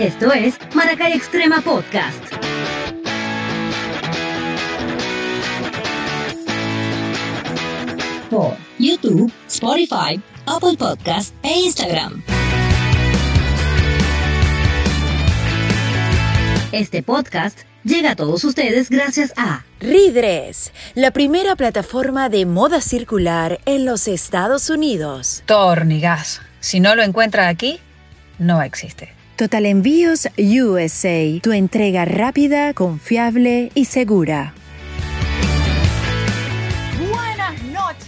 Esto es Maracay Extrema Podcast. Por YouTube, Spotify, Apple Podcast e Instagram. Este podcast llega a todos ustedes gracias a Ridres, la primera plataforma de moda circular en los Estados Unidos. Tornigas. Si no lo encuentra aquí, no existe. Total Envíos USA, tu entrega rápida, confiable y segura.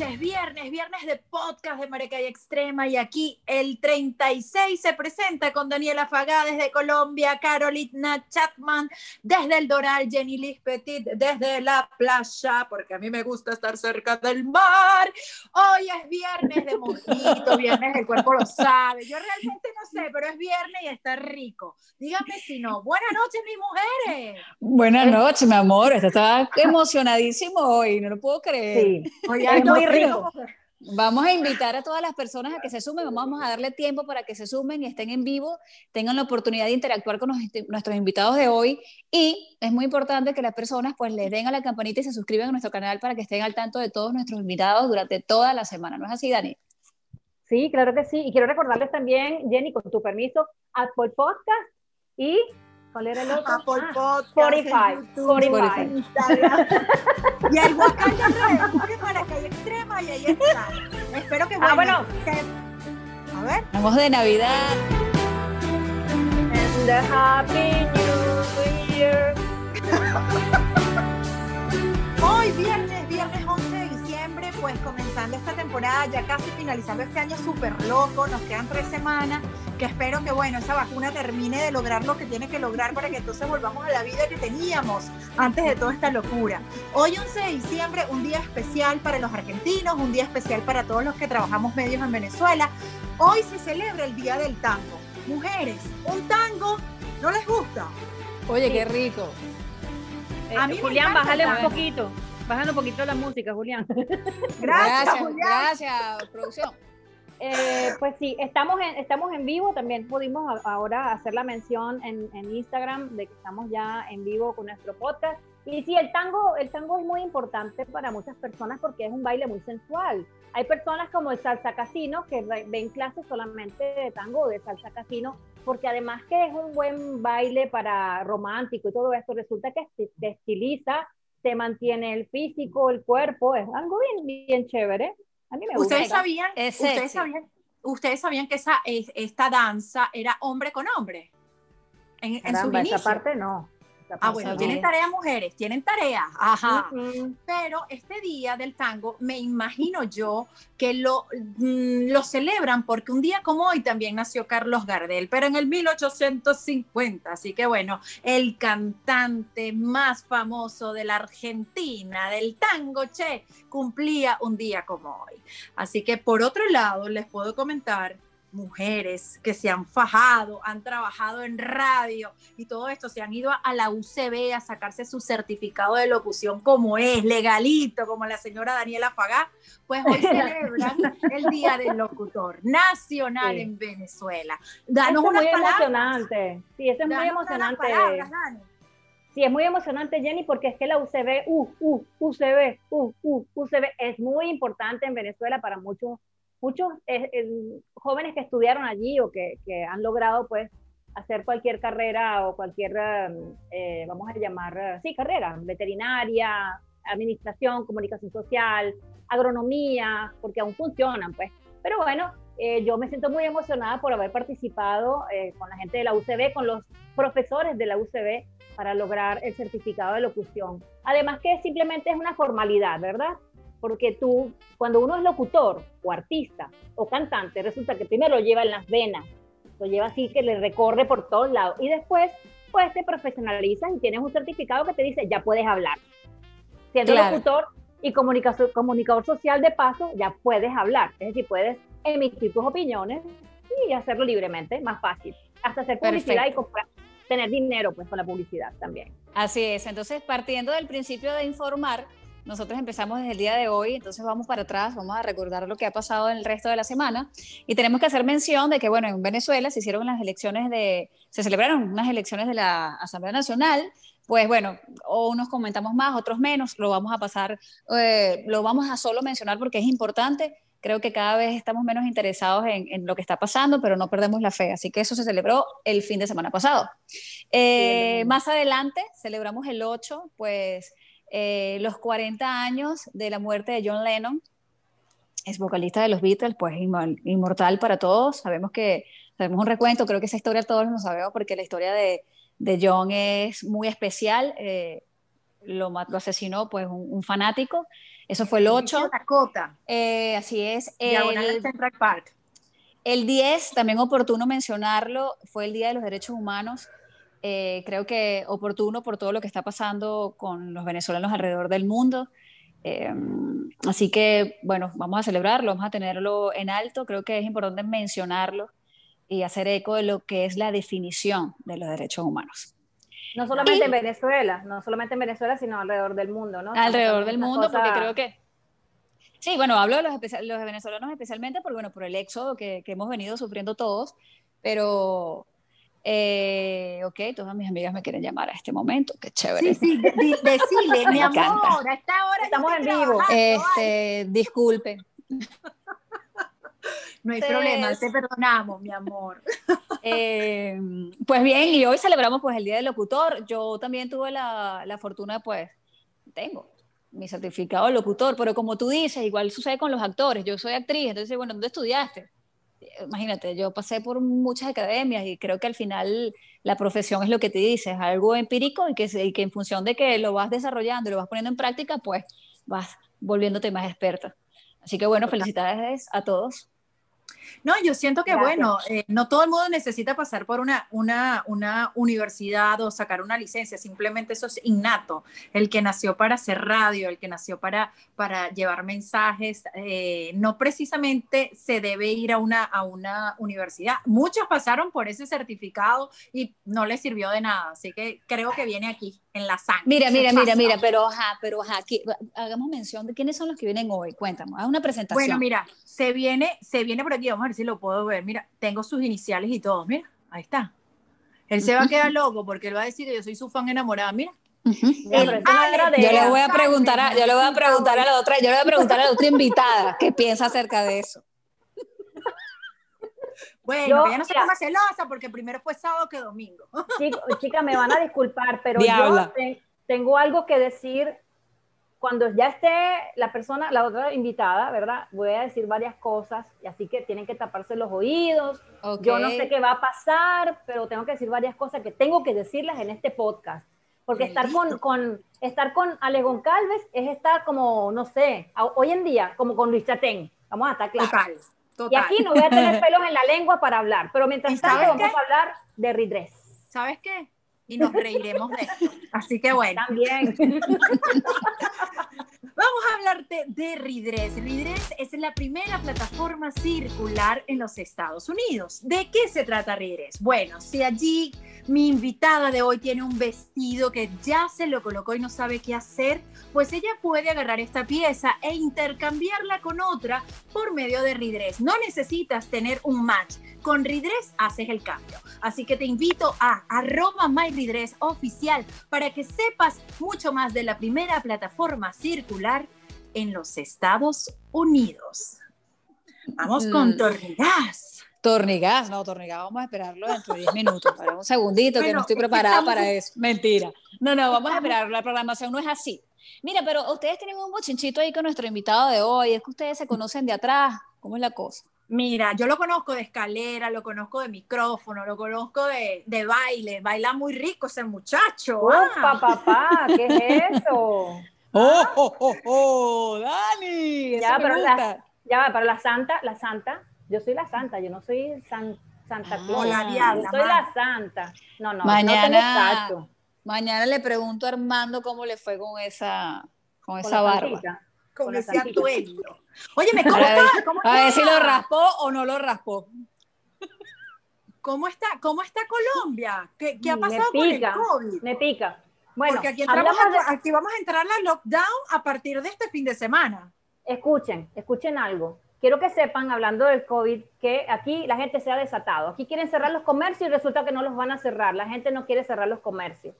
Noches, viernes, viernes de podcast de Maracay Extrema y aquí el 36 se presenta con Daniela Fagá desde Colombia, Carolina Chapman desde el Doral, Jenny Liz Petit desde la playa, porque a mí me gusta estar cerca del mar. Hoy es viernes de mojito, viernes el cuerpo lo sabe. Yo realmente no sé, pero es viernes y está rico. Dígame si no. Buenas noches, mis mujeres. Buenas noches, mi amor. Está emocionadísimo hoy, no lo puedo creer. Sí, Oye, muy rico. Vamos a invitar a todas las personas a que se sumen, vamos a darle tiempo para que se sumen y estén en vivo, tengan la oportunidad de interactuar con nuestros- nuestros invitados de hoy y es muy importante que las personas pues le den a la campanita y se suscriban a nuestro canal para que estén al tanto de todos nuestros invitados durante toda la semana. ¿No es así, Dani? Sí, claro que sí. Y quiero recordarles también, Jenny, con tu permiso, Apple Podcast y ¿cuál era el otro? Apple Ah, Podcast, Spotify, en YouTube, Spotify. Instagram. y el Huacán de redes, busquen Maracay Extrema y ahí está. Espero que Ah, bueno. que- A ver. Vamos de Navidad. And the Happy New Year. Hoy viernes, viernes 11 de diciembre, pues comenzando esta temporada, ya casi finalizando este año súper loco, nos quedan tres semanas, que espero que bueno, esa vacuna termine de lograr lo que tiene que lograr para que entonces volvamos a la vida que teníamos antes de toda esta locura. Hoy 11 de diciembre, un día especial para los argentinos, un día especial para todos los que trabajamos medios en Venezuela. Hoy se celebra el Día del Tango. Mujeres, un tango, ¿no les gusta? Oye, qué rico. Eh, A mí me Julián, bájale un poquito. Bájale un poquito la música, Julián. Gracias, gracias, Julián. gracias, producción. Eh, pues sí, estamos en, estamos en vivo, también pudimos ahora hacer la mención en, en Instagram de que estamos ya en vivo con nuestro podcast. Y sí, el tango, el tango es muy importante para muchas personas porque es un baile muy sensual. Hay personas como el salsa casino que ven clases solamente de tango o de salsa casino porque además que es un buen baile para romántico y todo esto, resulta que te estiliza, te mantiene el físico, el cuerpo, es algo bien, bien chévere. A mí me gusta. Ustedes sabían, Es ustedes sabían, ustedes sabían que esa, es- esta danza era hombre con hombre. En, en Caramba, esa inicios. parte no. Ah, bueno, no. tienen tarea mujeres, tienen tarea. Ajá. Pero este día del tango, me imagino yo que lo, mm, lo celebran porque un día como hoy también nació Carlos Gardel, pero en el 1850. Así que bueno, el cantante más famoso de la Argentina, del tango, che, cumplía un día como hoy. Así que por otro lado, les puedo comentar mujeres que se han fajado, han trabajado en radio y todo esto, se han ido a la UCB a sacarse su certificado de locución como es, legalito, como la señora Daniela Fagá, pues hoy celebran el Día del Locutor Nacional Sí. en Venezuela. Danos es unas muy palabras. emocionante. Sí, eso es muy danos emocionante. palabras, Dani. Sí, es muy emocionante, Jenny, porque es que la UCB, uh, uh, UCB, uh, uh, UCB es muy importante en Venezuela para muchos, muchos eh, jóvenes que estudiaron allí o que, han logrado, pues, hacer cualquier carrera o cualquier, um, eh, vamos a llamar, eh, sí, carrera, veterinaria, administración, comunicación social, agronomía, porque aún funcionan, pues. Pero bueno, yo me siento muy emocionada por haber participado con la gente de la UCB, con los profesores de la UCB para lograr el certificado de locución. Además que simplemente es una formalidad, ¿verdad? Porque tú, cuando uno es locutor o artista o cantante, resulta que primero lo lleva en las venas, lo lleva así que le recorre por todos lados y después pues te profesionalizas y tienes un certificado que te dice ya puedes hablar. Siendo Claro. locutor y comunicador, comunicador social de paso, ya puedes hablar. Es decir, puedes emitir tus opiniones y hacerlo libremente, más fácil. Hasta hacer publicidad y comprar, tener dinero pues con la publicidad también. Así es, entonces partiendo del principio de informar, nosotros empezamos desde el día de hoy, entonces vamos para atrás, vamos a recordar lo que ha pasado en el resto de la semana y tenemos que hacer mención de que, bueno, en Venezuela se hicieron las elecciones de, se celebraron unas elecciones de la Asamblea Nacional, pues bueno, o unos comentamos más, otros menos, lo vamos a pasar, eh, lo vamos a solo mencionar porque es importante. Creo que cada vez estamos menos interesados en, lo que está pasando, pero no perdemos la fe. Así que eso se celebró el fin de semana pasado. Eh, más adelante, celebramos el 8, pues eh, los 40 años de la muerte de John Lennon, es vocalista de los Beatles, pues inmortal para todos. Sabemos que sabemos un recuento, creo que esa historia todos lo sabemos porque la historia de, de John es muy especial. Eh, lo, lo, asesinó pues un, fanático. Eso fue el 8. Eh, así es. El, Central Park. El 10, también oportuno mencionarlo, fue el Día de los Derechos Humanos. Eh, creo que oportuno por todo lo que está pasando con los venezolanos alrededor del mundo. así que, bueno, vamos a celebrarlo, vamos a tenerlo en alto. Creo que es importante mencionarlo y hacer eco de lo que es la definición de los derechos humanos. No solamente en Venezuela, no solamente en Venezuela, sino alrededor del mundo, ¿no? Alrededor del mundo, porque creo que... Sí, bueno, hablo de los, los venezolanos especialmente por, bueno, por el éxodo que, que hemos venido sufriendo todos, pero eh, ok, todas mis amigas me quieren llamar a este momento, qué chévere. Sí, sí, decile, mi amor, a esta hora estamos en vivo. Este, disculpe. No hay problema, te perdonamos, mi amor. Eh, pues bien, y hoy celebramos pues el Día del Locutor. Yo también tuve la, la fortuna, pues, tengo mi certificado de locutor, pero como tú dices, igual sucede con los actores. Yo soy actriz, entonces, bueno, ¿dónde estudiaste? Imagínate, yo pasé por muchas academias y creo que al final la profesión es lo que te dice, es algo empírico y que, y que en función de que lo vas desarrollando y lo vas poniendo en práctica, pues vas volviéndote más experta. Así que bueno, felicidades a todos. No, yo siento que, bueno, eh, no todo el mundo necesita pasar por una, una, una, universidad o sacar una licencia, simplemente eso es innato. El que nació para hacer radio, el que nació para, para llevar mensajes, eh, no precisamente se debe ir a una, a una universidad. Muchos pasaron por ese certificado y no les sirvió de nada, así que creo que viene aquí, en la sangre. Mira, mira, mira, mira, pero ajá, pero ajá, aquí, hagamos mención de quiénes son los que vienen hoy, cuéntame, haz una presentación. Bueno, mira, se viene, se viene por aquí, vamos a ver si lo puedo ver. Mira, tengo sus iniciales y todo. Mira, ahí está. Él se va a quedar loco porque él va a decir que yo soy su fan enamorada. Mira. yo le voy a preguntar a, yo le voy a preguntar a la otra, yo le voy a preguntar a la otra invitada qué piensa acerca de eso. Bueno, ya no se más celosa porque primero fue sábado que domingo. Chicas, me van a disculpar, pero yo tengo algo que decir cuando ya esté la persona, la otra invitada, ¿verdad? Voy a decir varias cosas, y así que tienen que taparse los oídos. Yo no sé qué va a pasar, pero tengo que decir varias cosas que tengo que decirlas en este podcast. Porque estar con, con, estar con Ale Goncalves es estar como, no sé, hoy en día, como con Luis Chatén. Vamos a estar claros. Y aquí no voy a tener pelos en la lengua para hablar, pero mientras tanto vamos a hablar de redress. ¿Sabes qué? y nos reiremos de esto. Así que bueno. También. Vamos a hablarte de Ridres. Ridres es la primera plataforma circular en los Estados Unidos. ¿De qué se trata Ridres? Bueno, si allí mi invitada de hoy tiene un vestido que ya se lo colocó y no sabe qué hacer, pues ella puede agarrar esta pieza e intercambiarla con otra por medio de Ridres. No necesitas tener un match. Con Ridres haces el cambio. Así que te invito a arroba oficial para que sepas mucho más de la primera plataforma circular en los Estados Unidos. Vamos con mm. Tornigas. Tornigas, no, Tornigas, vamos a esperarlo dentro de 10 minutos. Para un segundito, que no estoy preparada para eso. Mentira. No, no, vamos a esperar. La programación no es así. Mira, pero ustedes tienen un bochinchito ahí con nuestro invitado de hoy. Es que ustedes se conocen de atrás. ¿Cómo es la cosa? Mira, yo lo conozco de escalera, lo conozco de micrófono, lo conozco de, de baile. Baila muy rico ese muchacho. ¡Opa, papá! ¿Qué es eso? ¡Oh, oh, oh, oh! ¡Dani! Ya, pero la, ya va, pero la santa, la santa, yo soy la santa, yo no soy Santa ah, Claus. yo soy la santa. No, no, mañana, no Mañana le pregunto a Armando cómo le fue con esa, con, esa barba. Con, ese atuendo. Óyeme, ¿cómo está? ¿Cómo A ver si lo raspó o no lo raspó. ¿Cómo está, cómo está Colombia? ¿Qué, qué ha pasado con el COVID? Me pica. Bueno, Porque aquí, entramos a- aquí vamos a entrar a lockdown a partir de este fin de semana. Escuchen, escuchen algo. Quiero que sepan, hablando del COVID, que aquí la gente se ha desatado. Aquí quieren cerrar los comercios y resulta que no los van a cerrar. La gente no quiere cerrar los comercios.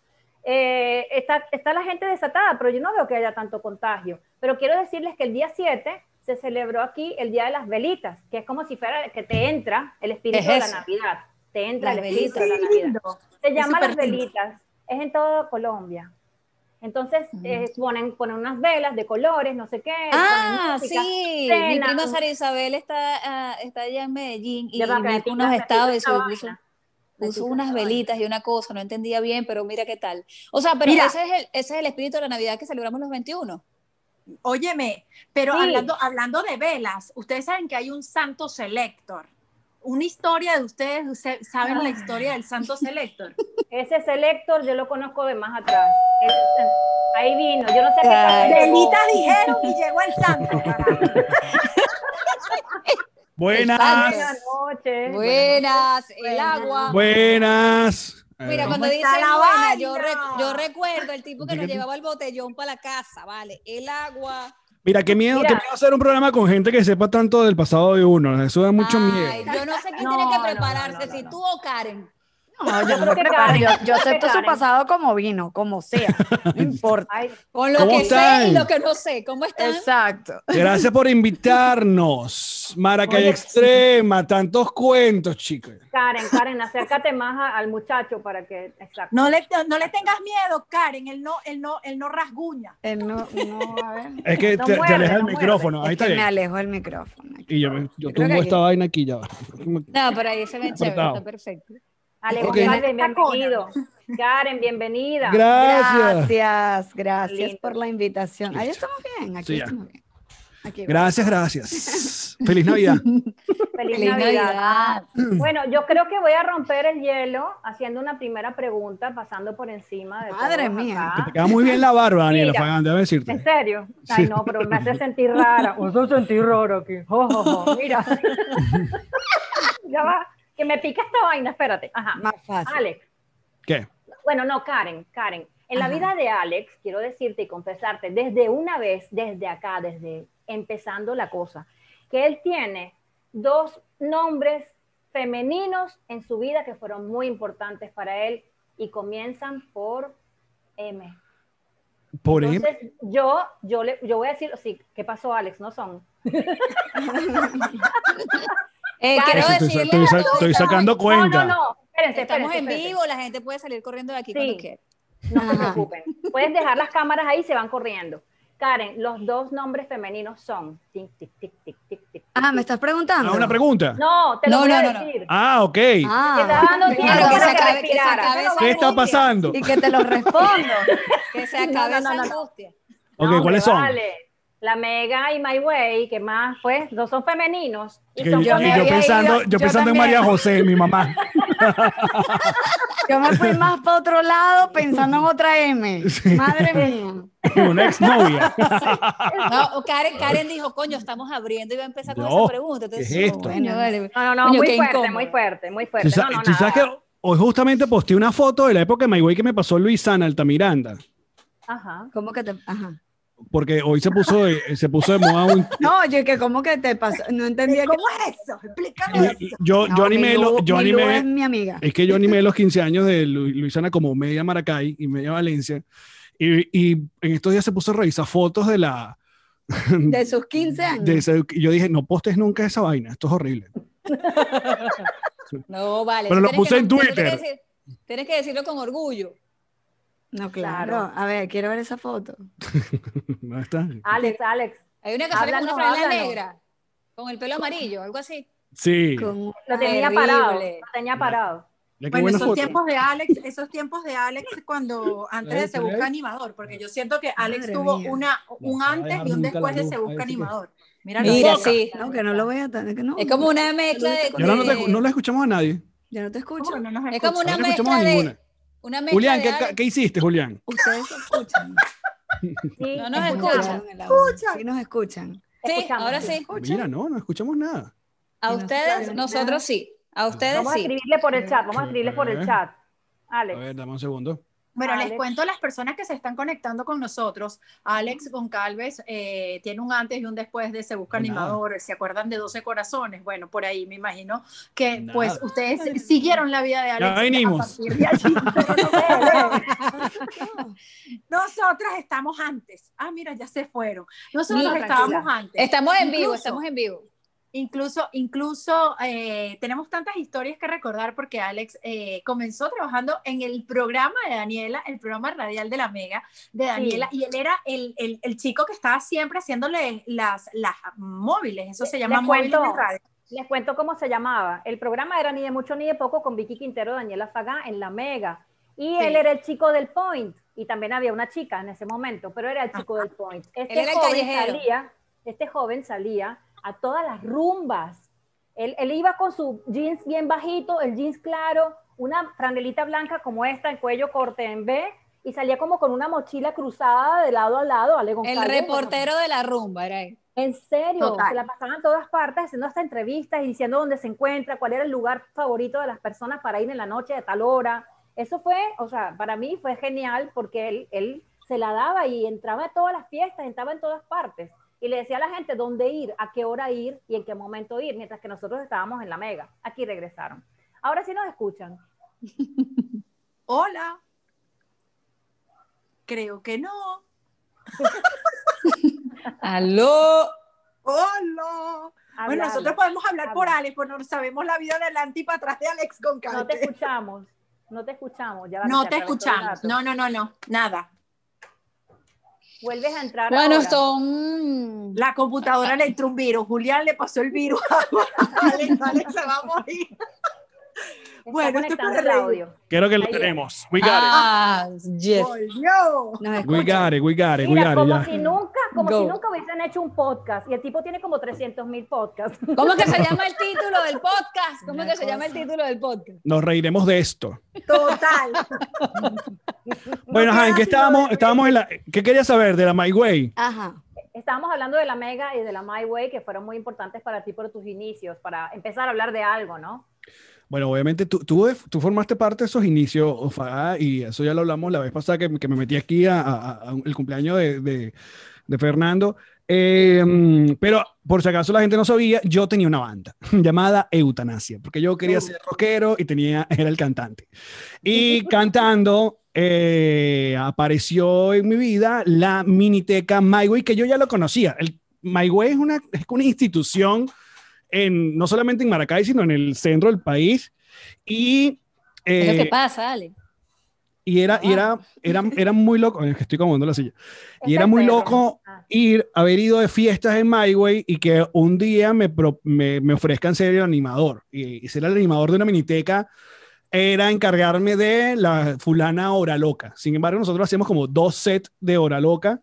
Eh, está, está la gente desatada, pero yo no veo que haya tanto contagio. Pero quiero decirles que el día 7 se celebró aquí el Día de las Velitas, que es como si fuera que te entra el espíritu Es de la. Navidad. Te entra Las el espíritu velitas. de la Navidad. lindo. Se llama las lindo. velitas. Es en toda Colombia. Entonces eh, ponen, ponen unas velas de colores, no sé qué. Ah, música, sí. Mi cenan. prima Sara Isabel está, ah, está allá en Medellín y me pica- unos estados y puso, puso unas velitas y una cosa, no entendía bien, pero mira qué tal. O sea, pero Mira. ese, es el, ese es el espíritu de la Navidad que celebramos los 21. Óyeme, pero Sí. hablando, hablando de velas, ustedes saben que hay un santo selector. Una historia de ustedes, ustedes saben la historia del santo selector. Ese selector yo lo conozco de más atrás. Ese- ahí vino, yo no sé qué Ay. Velitas dijeron y llegó el santo. Buenas. Buenas noches. Buenas, el agua. Buenas. Mira, Eh, cuando ¿Cómo dice la buena, yo, rec- yo recuerdo el tipo que nos llevaba el botellón para la casa, ¿vale? El agua. Mira, qué miedo, Mira. qué miedo hacer un programa con gente que sepa tanto del pasado de uno. Eso da mucho Ay, miedo. yo no sé quién No, tiene que no, no, prepararse, no, si tú o Karen. No, yo no creo me que preparo. Yo, yo acepto su pasado como vino, como sea. No importa. Ay, Con lo ¿Cómo que sé y lo que no sé. ¿Cómo están? Exacto. Gracias por invitarnos. Maracay Extrema, tantos cuentos, chicos. Karen, Karen, acércate más a- al muchacho para que. Exacto. No le, no le tengas miedo, Karen, él no, él no, él no rasguña. Él no, no, a ver. Es que No te, te aleja el muerde. micrófono. Ahí Es está que me bien. alejo del micrófono. Y yo, me- yo Yo que esta aquí. vaina aquí ya. No, pero ahí se ven chévere, Cortado. está perfecto. Alex, Ok. Karen, bienvenido. Karen, bienvenida. Gracias. Gracias, gracias por la invitación. Ahí estamos bien, aquí Sí, estamos bien. Aquí, Gracias, gracias. Feliz Navidad. Feliz, Feliz Navidad. Navidad. Bueno, yo creo que voy a romper el hielo haciendo una primera pregunta, pasando por encima de Madre mía. acá. Que te queda muy bien la barba, Daniela. Fagán, ¿En decirte. serio? Ay, no, pero me hace sentir rara. Me hace sentir aquí. Jo, jo, jo. Mira. ya va. Que me pica esta vaina, espérate. Ajá. Más fácil. Alex. ¿Qué? Bueno, no, Karen, Karen. En la Ajá. vida de Alex, quiero decirte y confesarte, desde una vez, desde acá, desde empezando la cosa, que él tiene dos nombres femeninos en su vida que fueron muy importantes para él y comienzan por M. Por. Entonces, yo, yo, le, yo voy a decir, sí, ¿qué pasó, Alex? No son. Eh, quiero Estoy, decirle estoy a todos- estoy sacando cuenta. No, no, no. Espérense, Estamos espérense, en espérense. vivo, la gente puede salir corriendo de aquí Sí. cuando quiera. No se preocupen. Pueden dejar las cámaras ahí y se van corriendo. Karen, los dos nombres femeninos son. Tic, tic, tic, tic, tic, tic, Ah. ¿me estás preguntando? Ah, una pregunta. No, te lo No, voy a no, no, no. decir. Ah, ok. Te Ah, dando tiempo Claro, que para se que acabe- que se respirara. acabe ¿Qué está angustia. pasando? y que te lo respondo. Que se acabe No, no, no, esa no. angustia. Ok, No, ¿cuáles son? Vale. La Mega y My Way, que más, pues, no son femeninos. Y Que son yo, yo y pensando, ido- yo yo pensando en. María José, mi mamá. Yo me fui más para otro lado pensando en otra M. Madre mía. Una exnovia. No, Karen, Karen dijo, coño, estamos abriendo y va a empezar con No, esa pregunta. Entonces, ¿qué es esto? vale. No, no, no, Coño, muy fuerte, muy fuerte, muy Tú fuerte. sa- No, no, tú sabes nada. que hoy justamente posté una foto de la época de My Way que me pasó Luisana Altamiranda. Ajá. ¿Cómo que te.? Ajá. Porque hoy se puso de, se puso de moda un. No, yo que, ¿cómo que te pasó? No entendía que. ¿Cómo es eso? Explícame eso. Yo, No, yo animé, Lu- yo animé, es mi amiga. Es que yo animé los 15 años de Lu- Luisana como media Maracay y media Valencia. Y, y en estos días se puso a revisar fotos de la. De sus 15 años. de ese- y yo dije, no postes nunca esa vaina, esto es horrible. No, vale. Pero lo puse que- en Twitter. Tienes que, decir- tienes que decirlo con orgullo. No, claro. Claro. A ver, quiero ver esa foto. ¿Dónde está? Alex, Alex, Hay una que sale con una franela negra, con el pelo amarillo, algo así. Sí. Con- lo tenía Terrible. parado. Lo tenía parado. Ya Bueno, esos foto. tiempos de Alex, esos tiempos de Alex cuando antes de Se. Busca Animador, porque yo siento que Alex Madre tuvo mía. una, un No, antes y un después de Se Busca Animador. Mira, Mira, sí. No, que no lo voy a tener. Que no, Es como una mezcla de. No, te- no la escuchamos a nadie. Ya no te escucho. ¿Cómo que no nos Es como una No mezcla de. Una mezcla Julián, de ¿qué, Alex. ¿qué hiciste, Julián? Ustedes escuchan. Sí, No nos escuchan. audio. Sí nos escuchan. Sí, Escuchamos. ahora sí. ¿Escuchan? Mira, no, no escuchamos nada. A ustedes, nosotros- sí. A ustedes Vamos a sí. escribirle por el chat, vamos a escribirle por el chat. A Alex. ver, dame un segundo. Bueno, les Alex. cuento a las personas que se están conectando con nosotros. Alex Goncalves eh, tiene un antes y un después de Se Busca nada. Animador. ¿Se acuerdan de 12 Corazones? Bueno, por ahí me imagino que Nada. pues ustedes siguieron la vida de Alex. Ya venimos. a partir de allí. No- Nosotras estamos antes. Ah, mira, ya se fueron. Nosotros No, estábamos antes. Estamos en vivo, Incluso- estamos en vivo. Incluso, incluso eh, tenemos tantas historias que recordar porque Alex eh, comenzó trabajando en el programa de Daniela, el programa radial de la Mega de Daniela, y él era el, el- el chico que estaba siempre haciéndole las, las móviles, eso se llama Les móviles cuento. de radio. Les cuento cómo se llamaba. El programa era ni de mucho ni de poco con Vicky Quintero, Daniela Fagá en La Mega. Y Sí. él era el chico del Point. Y también había una chica en ese momento, pero era el chico del Point. Este Él era el joven callejero. salía, este joven salía a todas las rumbas. Él, él iba con su jeans bien bajito, el jeans claro, una franelita blanca como esta, el cuello corte en B, y salía como con una mochila cruzada de lado a lado. Ale El González, reportero de la rumba era él. en serio, Total. se la pasaban en todas partes haciendo hasta entrevistas y diciendo dónde se encuentra, cuál era el lugar favorito de las personas para ir en la noche de tal hora. Eso fue, o sea, para mí fue genial porque él, él se la daba y entraba a todas las fiestas, entraba en todas partes. Y le decía a la gente dónde ir, a qué hora ir y en qué momento ir, mientras que nosotros estábamos en la mega. Aquí regresaron. Ahora sí nos escuchan. Hola. Creo que no. Aló. Hola. Bueno, nosotros podemos hablar por. Alex, porque no sabemos la vida de adelante y para atrás de Alex No te escuchamos, no te escuchamos. Ya No te escuchamos. No, no, no, no. Nada. Vuelves a entrar Bueno, ahora. son. La computadora le entró un virus. Julián le pasó el virus. Alex, Alex se va a morir. Bueno, esto puede el audio. Creo que lo tenemos. We got Ah, Jeff. Volvió. Nos it. We got it, we got it, we Mira, got it, como ya. si nunca, como Go. si nunca hubiesen hecho un podcast y el tipo tiene como 300 mil podcasts. ¿Cómo que se llama el título del podcast? ¿Cómo Una que se llama el cosa. título del podcast? Nos reiremos de esto. Total. Bueno, queda ajá, ¿en qué sino estábamos? Estábamos en la... ¿Qué querías saber de la My Way? Ajá. Estábamos hablando de la Mega y de la My Way que fueron muy importantes para ti por tus inicios, para empezar a hablar de algo, ¿no? Bueno, obviamente tú, tú, tú formaste parte de esos inicios, Ofaga, y eso ya lo hablamos la vez pasada que, que me metí aquí a, a- a el cumpleaños de, de- de Fernando. Eh, pero por si acaso la gente no sabía, yo tenía una banda llamada Eutanasia, porque yo quería ser rockero y tenía, era el cantante. Y cantando eh, apareció en mi vida la miniteca My Way, que yo ya lo conocía. El My Way es una, es una institución en, no solamente en Maracay, sino en el centro del país. Y, ¿Qué es lo eh, que pasa, Ale? y era, y era, era, era muy loco, es que estoy acomodando la silla, y era muy loco Ah. ir, haber ido de fiestas en My Way y que un día me, pro- me, me ofrezcan ser el animador. Y, y ser el animador de una miniteca era encargarme de la fulana Hora Loca. Sin embargo, nosotros hacíamos como dos sets de Hora Loca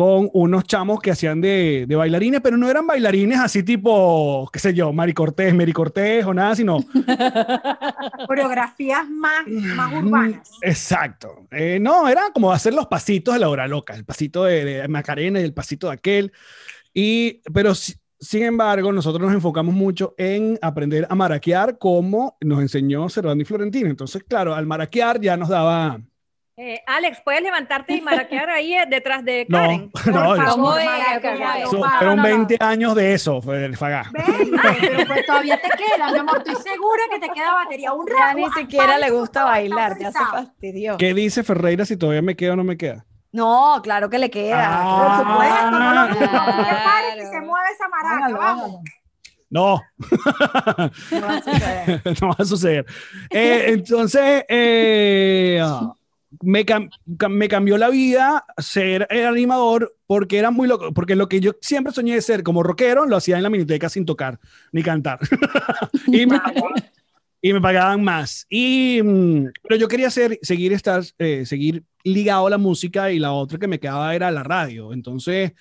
con unos chamos que hacían de, de bailarines, pero no eran bailarines así tipo, qué sé yo, Mari Cortés, Mary Cortés o nada, sino Coreografías más, Mm. más urbanas. Exacto. Eh, no, era como hacer los pasitos de la hora loca, el pasito de, de Macarena y el pasito de aquel. Y, pero si- sin embargo, nosotros nos enfocamos mucho en aprender a maraquear como nos enseñó Cervando y Florentino. Entonces, claro, al maraquear ya nos daba... Eh, Alex, ¿puedes levantarte y maraquear ahí eh, detrás de No, Karen? no, Por eso- ¿Cómo favor, no, no, no. 20 años de eso, fue el Fagá. Veinte, pero pues todavía te queda, mi amor. Estoy segura que te queda batería. Un Ya rato. ni siquiera le gusta bailar, ya se fácil. fastidió. ¿Qué dice Ferreira si todavía me queda o no me queda? No, claro que le queda. Ah. Por supuesto, no. Claro. ¿Qué pare se mueve esa maraca? Hágalo, Vamos. hágalo. No, No va a suceder. no va a suceder. Eh, entonces, eh, me, cam- cam- me cambió la vida ser el animador porque era muy loco, porque lo que yo siempre soñé de ser como rockero lo hacía en la miniteca sin tocar ni cantar. y, me, y me pagaban más. Y, mm, pero yo quería ser, seguir, estar, eh, seguir ligado a la música y la otra que me quedaba era la radio. Entonces,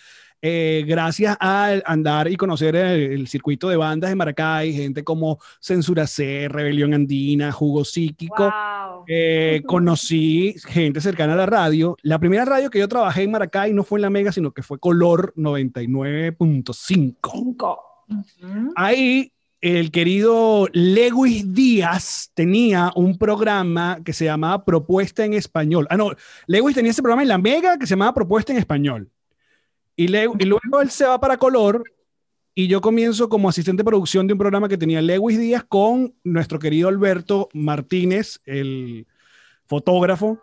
eh, gracias a andar y conocer el, el circuito de bandas de Maracay, gente como Censura C, Rebelión Andina, Jugo Psíquico, Wow. eh, conocí gente cercana a la radio. La primera radio que yo trabajé en Maracay no fue en la Mega, sino que fue Color 99.5. Ahí el querido Lewis Díaz tenía un programa que se llamaba Propuesta en Español. Ah, no, Lewis tenía ese programa en La Mega que se llamaba Propuesta en Español. Y, le- y luego él se va para Color y yo comienzo como asistente de producción de un programa que tenía Lewis Díaz con nuestro querido Alberto Martínez, el fotógrafo.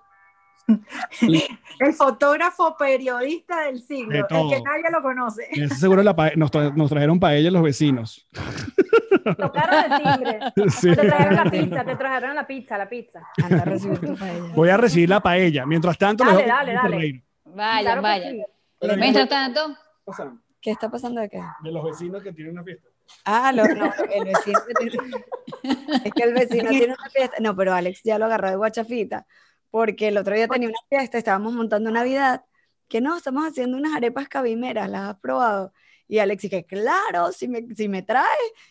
El fotógrafo periodista del De siglo, el que nadie lo conoce. Ese seguro la nos, tra- nos trajeron paella los vecinos. Tocaron el timbre. Sí. Te trajeron la pizza, te trajeron la pizza, la pizza. Anda. Voy a recibir la paella. Mientras tanto, Dale, dale, dale. Vayan, Claro que vayan. Sí. Mientras tanto, ¿Qué está pasando de qué? De los vecinos que tienen una fiesta. Ah, lo- no, el vecino. que tiene- es que el vecino tiene una fiesta. No, pero Alex ya lo agarró de guachafita, porque el otro día tenía una fiesta, estábamos montando Navidad, que no, estamos haciendo unas arepas cabimeras, ¿las has probado? Y Alex dije, claro, si me, si me traes,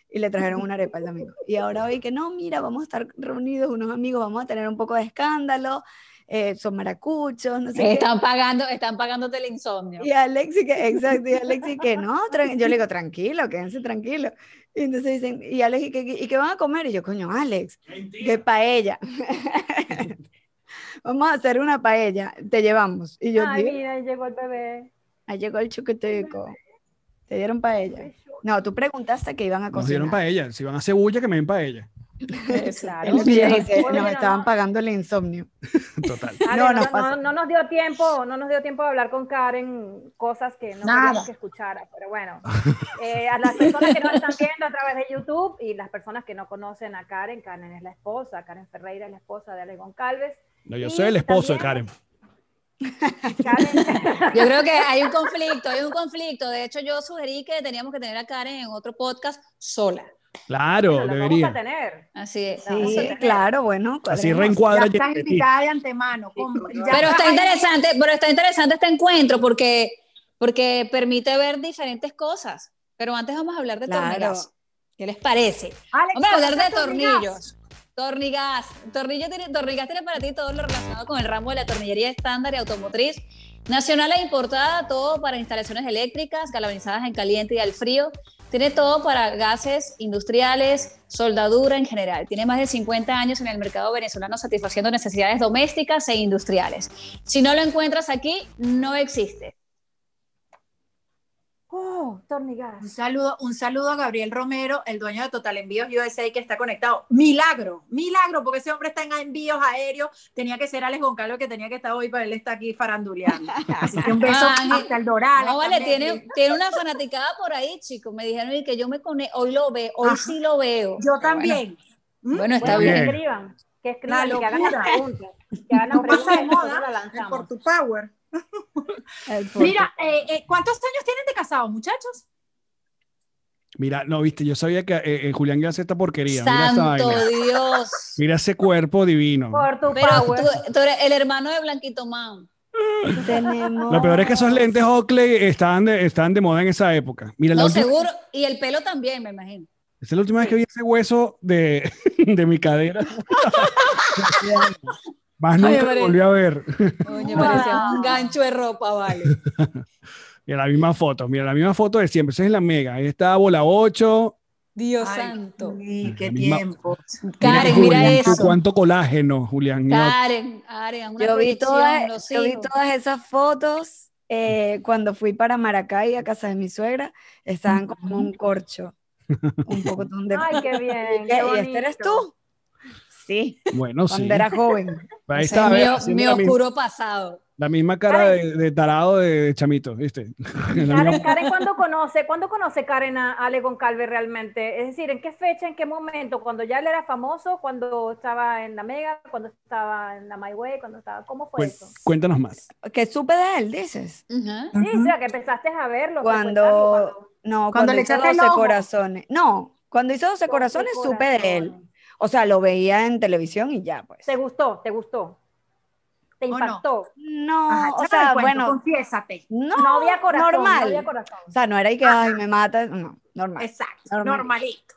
y le trajeron una arepa al amigo. Y ahora hoy que no, mira, vamos a estar reunidos unos amigos, vamos a tener un poco de escándalo, eh, son maracuchos, no sé qué. están pagando, están pagándote el insomnio. Y Alexi que, exacto, y Alexi que no, yo le digo, tranquilo, quédense tranquilo. Y entonces dicen, y Alex, ¿y qué, y qué van a comer? Y yo, coño, Alex, que paella. Vamos a hacer una paella, te llevamos. Y yo, Ay, mira, ahí llegó el bebé. ahí llegó el chuquetico. Te dieron paella. No, tú preguntaste que iban a Nos cocinar. dieron paella. Si van a cebulla, que me den paella. Claro. Dice, nos estaban pagando el insomnio. Total. No, no, nos pasa. no- no nos dio tiempo, no nos dio tiempo de hablar con Karen cosas que no queríamos que escuchara, pero bueno, eh, a las personas que nos están viendo a través de YouTube y las personas que no conocen a Karen, Karen es la esposa, Karen Ferreira es la esposa de Ale Goncalves. No, yo soy el esposo de Karen. Karen, Yo creo que hay un conflicto, hay un conflicto. De hecho, yo sugerí que teníamos que tener a Karen en otro podcast sola. Claro, bueno, la vamos a debería. tener. Así es. Sí, tener. claro, bueno. Así reencuadra Ya estás invitada de antemano. ya Pero está ahí- interesante, pero está interesante este encuentro porque, porque permite ver diferentes cosas. Pero antes vamos a hablar de Claro. tornigas. ¿Qué les parece? Alex, Vamos a hablar de tornillos. Tornigas. Tornillo tiene, tornigas tiene para ti todo lo relacionado con el ramo de la tornillería estándar y automotriz. Nacional e importada, todo para instalaciones eléctricas, galvanizadas en caliente y al frío. Tiene todo para gases industriales, soldadura en general. Tiene más de 50 años en el mercado venezolano satisfaciendo necesidades domésticas e industriales. Si no lo encuentras aquí, no existe. Oh, Tornigas. Un saludo, un saludo a Gabriel Romero, el dueño de Total Envíos USA, que está conectado. Milagro, milagro, porque ese hombre está en envíos aéreos. Tenía que ser Alex Goncalves que tenía que estar hoy, pero él está aquí faranduleando. Así que un beso Ángel. hasta el Doral. No, vale, tiene, tiene una fanaticada por ahí, chicos. Me dijeron y que yo me conecto, hoy lo veo, hoy Ajá. sí lo veo. Yo Pero también. Bueno, bueno, está Bueno, que bien. escriban, que escriban que hagan las preguntas. Que hagan las No pasa de moda por tu power. Mira, eh, eh, ¿cuántos años tienen de casados, muchachos? Mira, no, viste, yo sabía que eh, eh, Julián iba a hacer esta porquería. Mira esa Santo vaina. Dios. Mira ese cuerpo divino. Por tu Pero power. tú, tú eres el hermano de Blanquito Man. Tenemos... Lo peor es que esos lentes Oakley estaban de, estaban de moda en esa época. Mira, la No, última- seguro. Y el pelo también, me imagino. esa es la última vez que vi ese hueso de, de mi cadera. Más nunca María. volví a ver. Oye, parecía un gancho de ropa, vale. Mira la misma foto, mira la misma foto de siempre. Esa es la mega. Ahí está Bola 8. Dios Ay, santo. sí, qué La misma- tiempo. Karen, mira Julián, eso. Cuánto colágeno, Julián. Karen, Karen, una Yo vi, todas, yo vi todas esas fotos eh, cuando fui para Maracay, a casa de mi suegra. Estaban como un corcho. Un poco de... Ay, qué bien. ¿Y, qué ¿Y este eres tú? Sí, Bueno, sí. cuando era joven. Ahí está, mi, misma, oscuro pasado. la misma cara de, de tarado de, de chamito, ¿viste? Karen, Karen, ¿cuándo conoce, ¿cuándo conoce Karen a Ale Goncalves realmente? Es decir, ¿en qué fecha, en qué momento? ¿Cuando ya él era famoso? ¿Cuando estaba en la Mega? ¿Cuando estaba en la My Way? ¿Cuando estaba, ¿Cómo fue Cuen- eso? Cuéntanos más. Que supe de él, dices. Sí, o sea, que empezaste a verlo. que Cuando, cuéntanos, no, Cuando cuando, le hizo echaste el 12 ojo. corazones. No, cuando hizo 12 12 corazones supe de él. O sea, lo veía en televisión y ya, pues. ¿Te gustó? ¿Te gustó? ¿Te ¿O no? impactó? No, Ajá, o sea, bueno, Confiésate. no, No había corazón. normal. No había corazón. O sea, no era ahí que, ay, me mata, no, normal. Exacto, Normal. normalito.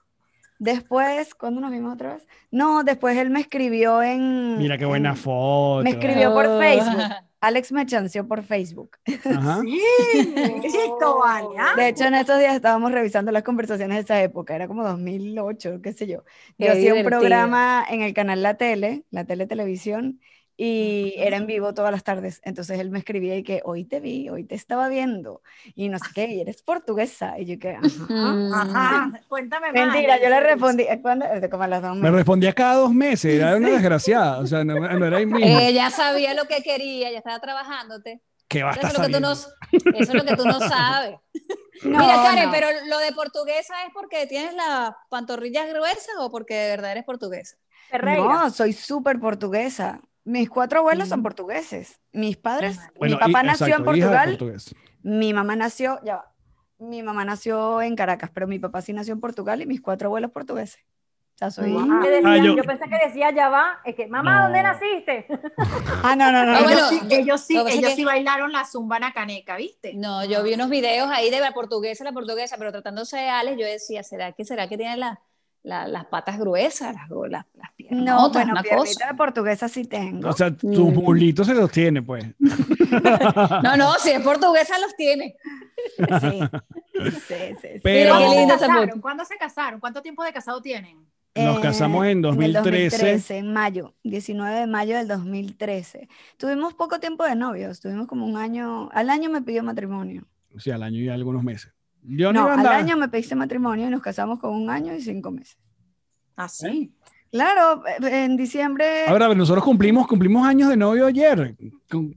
Después, ¿cuándo nos vimos otra vez? No, después él me escribió en... Mira qué en- buena foto. Me escribió por Oh. Facebook. Alex me chanceó por Facebook. Ajá. Sí, chico, vale. ¿ah? De hecho, en estos días estábamos revisando las conversaciones de esa época, era como 2008, qué sé yo. Qué Yo hacía un programa en el canal La Tele, La Tele Televisión, y era en vivo todas las tardes. Entonces él me escribía y que hoy te vi, hoy te estaba viendo, y no sé qué, y eres portuguesa. Y yo que, ajá. Ajá, cuéntame más. Mentira, yo le respondí, ¿eh, ¿cuándo? Eh, Como a las dos Me meses. respondía cada dos meses, era una desgraciada, o sea, no, no era mismo. Ella sabía lo que quería, ya estaba trabajándote. ¿Qué va a Eso es, lo que tú no, sabiendo? eso es lo que tú no sabes. No, Mira, Karen, no. pero lo de portuguesa es porque tienes las pantorrillas gruesas o porque de verdad eres portuguesa. Ferreira. No, soy súper portuguesa. Mis cuatro abuelos son Mm. portugueses. Mis padres, Bueno, mi papá y- nació exacto, en Portugal, mi mamá nació, ya va, mi mamá nació en Caracas, pero mi papá sí nació en Portugal y mis cuatro abuelos portugueses. O sea, soy... Ah, decía- Ah, yo- yo... pensé que decía ya va, es que mamá, ¿dónde naciste? Ah, no, no, no. No. bueno, Ellos sí, ellos sí, ellos que- sí bailaron la zumba nacaneca, ¿viste? No, yo vi unos videos ahí de la portuguesa, la portuguesa, pero tratándose de Alex, yo decía, ¿será que será que tiene la- la- las patas gruesas, las, las, las piernas? No, bueno, una piernita cosa. de portuguesa sí tengo. O sea, tus Mm. mulitos se los tiene, pues. No, no, si es portuguesa los tiene. Sí, sí, sí. sí. Pero- ¿Cuándo se casaron? ¿Cuándo se casaron? ¿Cuánto tiempo de casado tienen? Nos Eh, casamos en el 2013. en mayo, 19 de mayo del 2013. Tuvimos poco tiempo de novios, tuvimos como un año, al año me pidió matrimonio. O sea, al año y algunos meses. Yo no, No, iba a al año me pediste matrimonio y nos casamos con un año y cinco meses. Ah, sí. Claro, eh, en diciembre, Ahora, a ver, nosotros cumplimos, cumplimos años de novio ayer. Con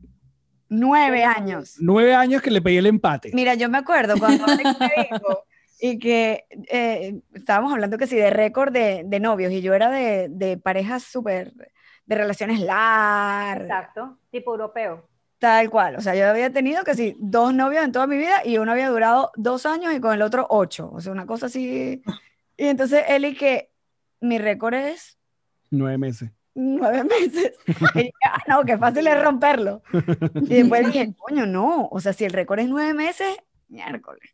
nueve años. nueve años que le pedí el empate. Mira, yo me acuerdo cuando Alex me dijo y que eh, estábamos hablando que sí de récord de, de novios y yo era de, de parejas súper, de relaciones largas, Exacto, tipo europeo. Tal cual. O sea, yo había tenido que sí, dos novios en toda mi vida y uno había durado dos años y con el otro ocho. O sea, una cosa así. Y entonces él y que mi récord es Nueve meses. nueve meses. Y yo, ah, no, qué fácil es romperlo. Y después dije, coño, no. O sea, si el récord es nueve meses, miércoles.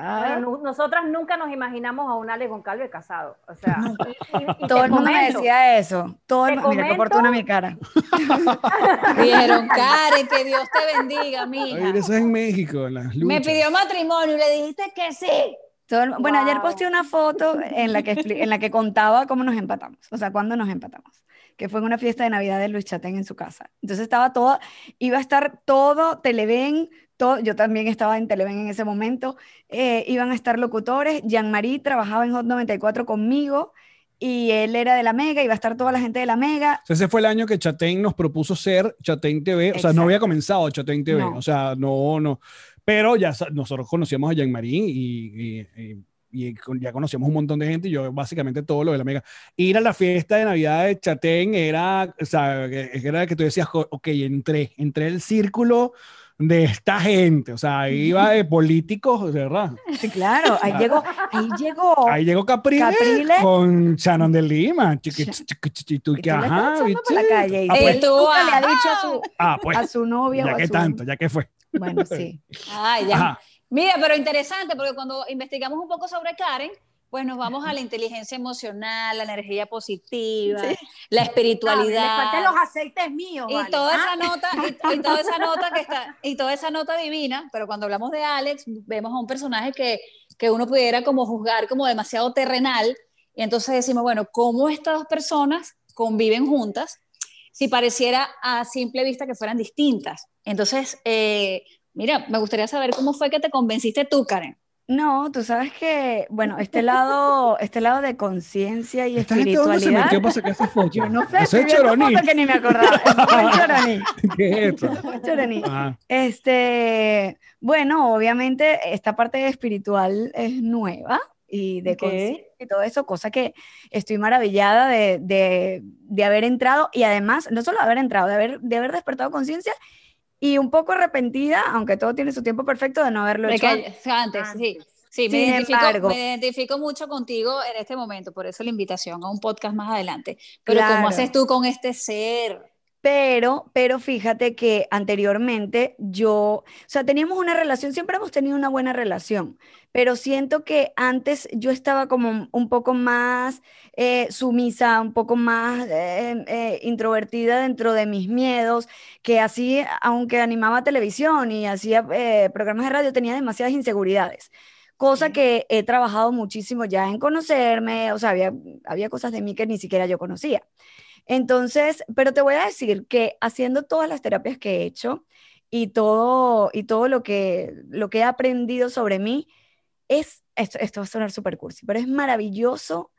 Ah, Bueno, nosotras nunca nos imaginamos a un Ale Goncalves casado. O sea, y, y- y todo el mundo me decía eso. Todo el te mu- Mira qué oportuna mi cara. Vieron, Karen, que Dios te bendiga, mija. Ay, eso es en México, en las luchas. Me pidió matrimonio y le dijiste que sí. Todo el- Bueno, ayer Wow. posté una foto en la, que, en la que contaba cómo nos empatamos. O sea, cuándo nos empatamos. Que fue en una fiesta de Navidad de Luis Chatén en su casa. Entonces estaba todo, iba a estar todo Televen, todo, yo también estaba en Televen en ese momento. eh, iban a estar locutores. Jean-Marie trabajaba en Hot 94 conmigo y él era de la Mega, iba a estar toda la gente de la Mega. Ese fue el año que Chatén nos propuso ser Chatén TV. O sea, no había comenzado Chatén TV. No. O sea, no, no. Pero ya nosotros conocíamos a Jean-Marie y, y- y- y con- ya conocíamos un montón de gente y yo básicamente todo lo de la mega. Ir a la fiesta de Navidad de Chatén era, o sea, era que tú decías, "Jo- ok, entré, entré el círculo de esta gente. O sea, ahí iba de políticos, de verdad. Sí, claro, ahí llegó, ahí llegó. Ahí llegó Capriles, Capriles. con Shannon de Lima. Chiqui, Cha- chiqui, chiqui, y tú Y que, ajá, la calle y Ah, pues, tú, nunca le ha dicho a su, ah, pues, a su novia o ya a que su- tanto, ya que fue. Bueno, sí. Ay, ya. Ajá. Mira, pero interesante, porque cuando investigamos un poco sobre Karen, pues nos vamos a la inteligencia emocional, la energía positiva, Sí. la Ah, espiritualidad. faltan los aceites míos. y vale. toda Ah, esa nota y, y toda esa nota que está y toda esa nota divina pero cuando hablamos de Alex vemos a un personaje que, que uno pudiera como juzgar como demasiado terrenal y entonces decimos bueno cómo estas dos personas conviven juntas si pareciera a simple vista que fueran distintas entonces eh, mira me gustaría saber cómo fue que te convenciste tú Karen No, tú sabes que, bueno, este lado, este lado de conciencia y ¿Esta gente dónde se espiritualidad. metió para sacar esa foto? Yo no sé, viendo Choroní. que ni me acordaba. Choroní, ¿Qué es esto? Choroní. Ah, Este, bueno, obviamente esta parte espiritual es nueva y de Ok. conciencia y todo eso, cosa que estoy maravillada de, de, de haber entrado y además, no solo de haber entrado, de haber, de haber despertado conciencia y un poco arrepentida, aunque todo tiene su tiempo perfecto, de no haberlo De hecho que- antes. antes, sí. Sí, me, identifico, embargo- me identifico mucho contigo en este momento, por eso la invitación a un podcast más adelante. Pero Claro. ¿cómo haces tú con este ser? Pero, pero fíjate que anteriormente yo, o sea, teníamos una relación, siempre hemos tenido una buena relación, pero siento que antes yo estaba como un poco más eh, sumisa, un poco más eh, eh, introvertida dentro de mis miedos, que así, aunque animaba televisión y hacía programas de radio, tenía demasiadas inseguridades cosa que he trabajado muchísimo ya en conocerme, o sea, había, había cosas de mí que ni siquiera yo conocía. Entonces, pero te voy a decir que haciendo todas las terapias que he hecho y todo, y todo lo, que, lo que he aprendido sobre mí, es, esto, esto va a sonar súper cursi, pero es maravilloso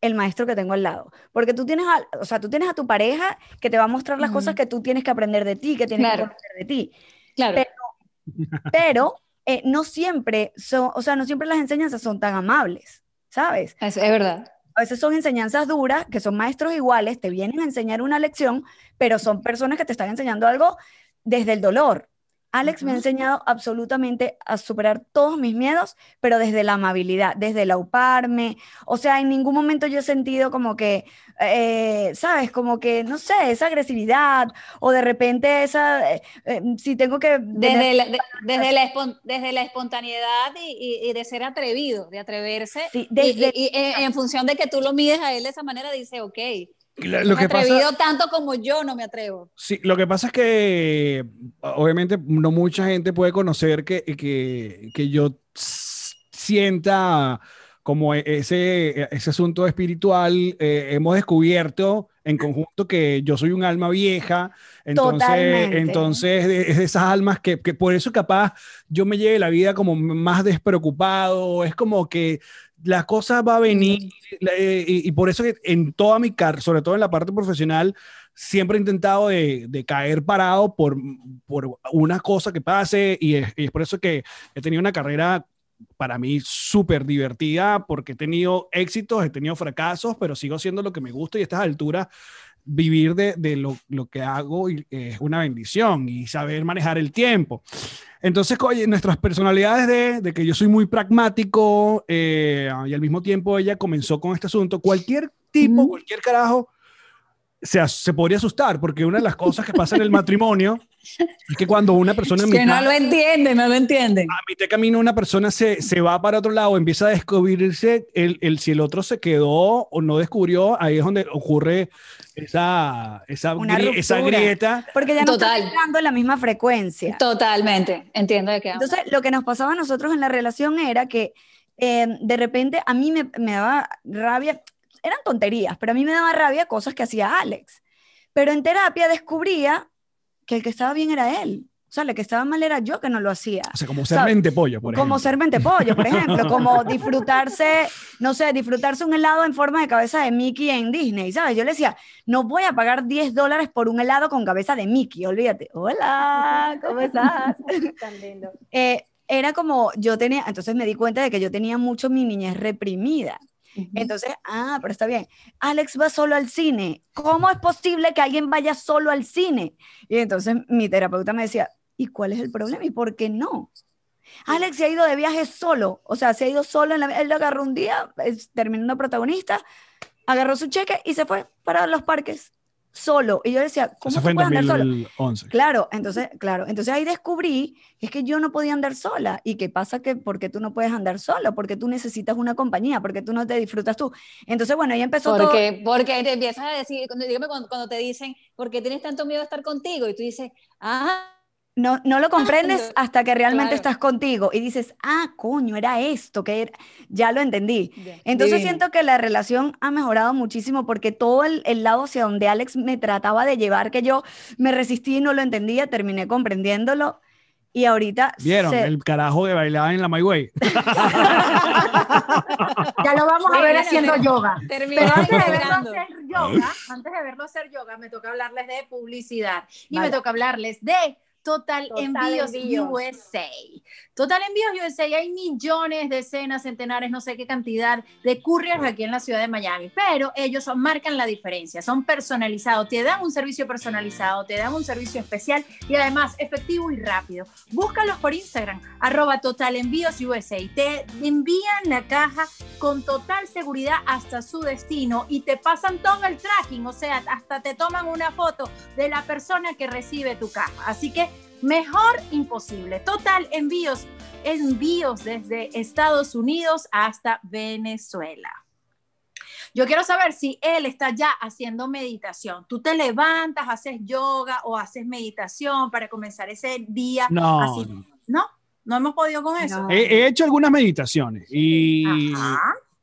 el maestro que tengo al lado. Porque tú tienes, a, o sea, tú tienes a tu pareja que te va a mostrar las cosas que tú tienes que aprender de ti, que tienes que aprender de ti. Claro. Pero, pero eh, no siempre son, o sea, no siempre las enseñanzas son tan amables, ¿sabes? Es, es verdad. A veces son enseñanzas duras, que son maestros iguales, te vienen a enseñar una lección, pero son personas que te están enseñando algo desde el dolor. Alex me ha enseñado absolutamente a superar todos mis miedos, pero desde la amabilidad, desde el auparme. O sea, en ningún momento yo he sentido como que, eh, ¿sabes? Como que, no sé, esa agresividad o de repente esa, eh, eh, si tengo que... Desde, la, desde, la, desde la espontaneidad y, de ser atrevido, de atreverse. Sí, desde... Y, en función de que tú lo mides a él de esa manera, dice, ok, lo, que atrevido tanto como yo no me atrevo. Sí, lo que pasa es que obviamente no mucha gente puede conocer que, que, que yo sienta como e, ese, ese asunto espiritual. Eh, hemos descubierto en conjunto que yo soy un alma vieja, entonces, entonces es de esas almas que, que, por eso capaz yo me lleve la vida como más despreocupado, es como que la cosa va a venir eh, y, por eso en toda mi carrera, sobre todo en la parte profesional, siempre he intentado de, de caer parado por, por, una cosa que pase y es, y es, por eso que he tenido una carrera para mí súper divertida porque he tenido éxitos, he tenido fracasos, pero sigo haciendo lo que me gusta y a estas alturas vivir de, de lo, lo, que hago es una bendición y saber manejar el tiempo. Entonces, oye, nuestras personalidades de, de que yo soy muy pragmático eh, y al mismo tiempo ella comenzó con este asunto, cualquier tipo, cualquier carajo, se, se, podría asustar, porque una de las cosas que pasa en el matrimonio es que cuando una persona... que no lo entiende, no lo entiende. A mitad de camino una persona se, se, va para otro lado, empieza a descubrirse el, el, si el otro se quedó o no descubrió, ahí es donde ocurre esa, esa, esa grieta. Porque ya no Total. está la misma frecuencia. Totalmente, entiendo de qué Entonces, lo que nos pasaba a nosotros en la relación era que eh, de repente a mí me, me daba rabia, eran tonterías, pero a mí me daba rabia cosas que hacía Alex. Pero en terapia descubría que el que estaba bien era él. O sea, el que estaba mal era yo que no lo hacía. O sea, como ser mente pollo, por ejemplo. Como ser mente pollo, por ejemplo. como disfrutarse, no sé, disfrutarse un helado en forma de cabeza de Mickey en Disney, ¿sabes? Yo le decía, no voy a pagar 10 dólares por un helado con cabeza de Mickey, olvídate. Hola, ¿cómo estás? Tan lindo. Eh, era como, yo tenía, entonces me di cuenta de que yo tenía mucho mi niñez reprimida. Entonces, ah, pero está bien. Alex va solo al cine. ¿Cómo es posible que alguien vaya solo al cine? Y entonces mi terapeuta me decía, ¿Y cuál es el problema? ¿Y por qué no? Alex se ha ido de viaje solo, o sea, se ha ido solo, en la, él agarró un día, terminando protagonista, agarró su cheque y se fue para los parques solo. Y yo decía, ¿cómo se puede andar solo? Claro, entonces, claro, entonces ahí descubrí que es que yo no podía andar sola. ¿Y qué pasa? Que porque tú no puedes andar solo, porque tú necesitas una compañía, porque tú no te disfrutas tú. Entonces, bueno, ahí empezó porque, todo. Porque te empiezas a decir, dígame cuando, cuando te dicen, ¿por qué tienes tanto miedo a estar contigo? Y tú dices, ah, no, no lo comprendes hasta que realmente estás contigo y dices, ah, coño, era esto, que ya lo entendí. Entonces siento que la relación ha mejorado muchísimo porque todo el, lado hacia donde Alex me trataba de llevar, que yo me resistí y no lo entendía, terminé comprendiéndolo. Y ahorita. ¿Vieron? El carajo de bailar en la My Way. ya lo vamos a ver haciendo yoga. Pero antes de verlo hacer yoga, antes de verlo hacer yoga, me toca hablarles de publicidad. Y me toca hablarles de Total, Total Envíos Envíos. USA. Total Envíos USA, hay millones, decenas, centenares, no sé qué cantidad de couriers aquí en la ciudad de Miami, pero ellos son- marcan la diferencia, son personalizados, te dan un servicio personalizado, te dan un servicio especial y además efectivo y rápido. Búscalos por Instagram, arroba Total Envíos USA. Te envían la caja con total seguridad hasta su destino y te pasan todo el tracking, o sea, hasta te toman una foto de la persona que recibe tu caja. Así que mejor imposible. Total envíos, envíos desde Estados Unidos hasta Venezuela. Yo quiero saber si él está ya haciendo meditación. Tú te levantas, haces yoga o haces meditación para comenzar ese día. No, así. no. No, no hemos podido con eso. No. He, he hecho algunas meditaciones y Ajá.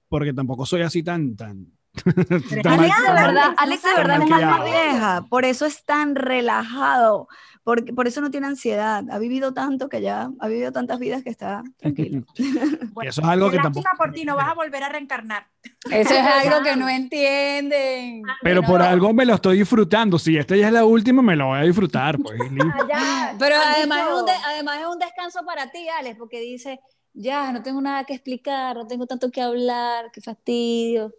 porque tampoco soy así tan tan Pero tan Alex, de verdad, Alex de verdad es malcriado. vieja, por eso es tan relajado, porque, por eso no tiene ansiedad, ha vivido tanto que ya, ha vivido tantas vidas que está tranquilo. Bueno, Eso es algo que lástima tampoco- por ti, no vas a volver a reencarnar. Eso es algo que no entienden. Pero por No, algo me lo estoy disfrutando. Si esta ya es la última, me lo voy a disfrutar. Pues, allá Pero han además es, un de- además es un descanso para ti, Alex, porque dice, ya, no tengo nada que explicar, no tengo tanto que hablar, qué fastidio.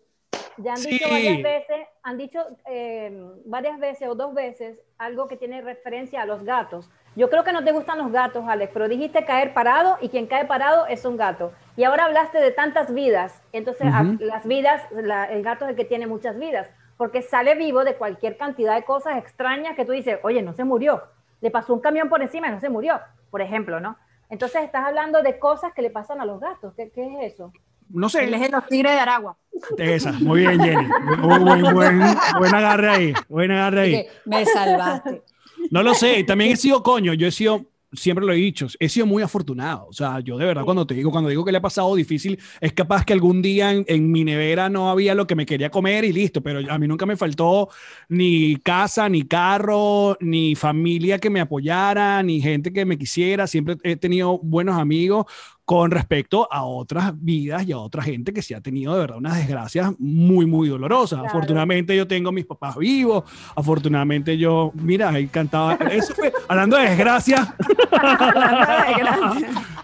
Ya han Sí. dicho varias veces, han dicho eh, varias veces o dos veces algo que tiene referencia a los gatos. Yo creo que no te gustan los gatos, Alex, pero dijiste caer parado y quien cae parado es un gato. Y ahora hablaste de tantas vidas. Entonces, las vidas, la- el gato es el que tiene muchas vidas, porque sale vivo de cualquier cantidad de cosas extrañas que tú dices, oye, no se murió. Le pasó un camión por encima y no se murió, por ejemplo, ¿no? Entonces, estás hablando de cosas que le pasan a los gatos. ¿Qué, qué es eso? No sé. Él es de los tigres de Aragua. Esa. Muy bien, Jenny. Buen, buen, buen, buen agarre ahí. Buen agarre ahí. Me salvaste. No lo sé, también he sido coño, yo he sido, siempre lo he dicho, he sido muy afortunado. O sea, yo de verdad cuando te digo, cuando digo que le ha pasado difícil, es capaz que algún día en, en mi nevera no había lo que me quería comer y listo, pero a mí nunca me faltó ni casa, ni carro, ni familia que me apoyara, ni gente que me quisiera. Siempre he tenido buenos amigos con respecto a otras vidas y a otra gente que sí ha tenido de verdad unas desgracias muy, muy dolorosas. Claro. Afortunadamente yo tengo a mis papás vivos, afortunadamente yo, mira, ahí cantaba, eso fue, hablando de desgracia,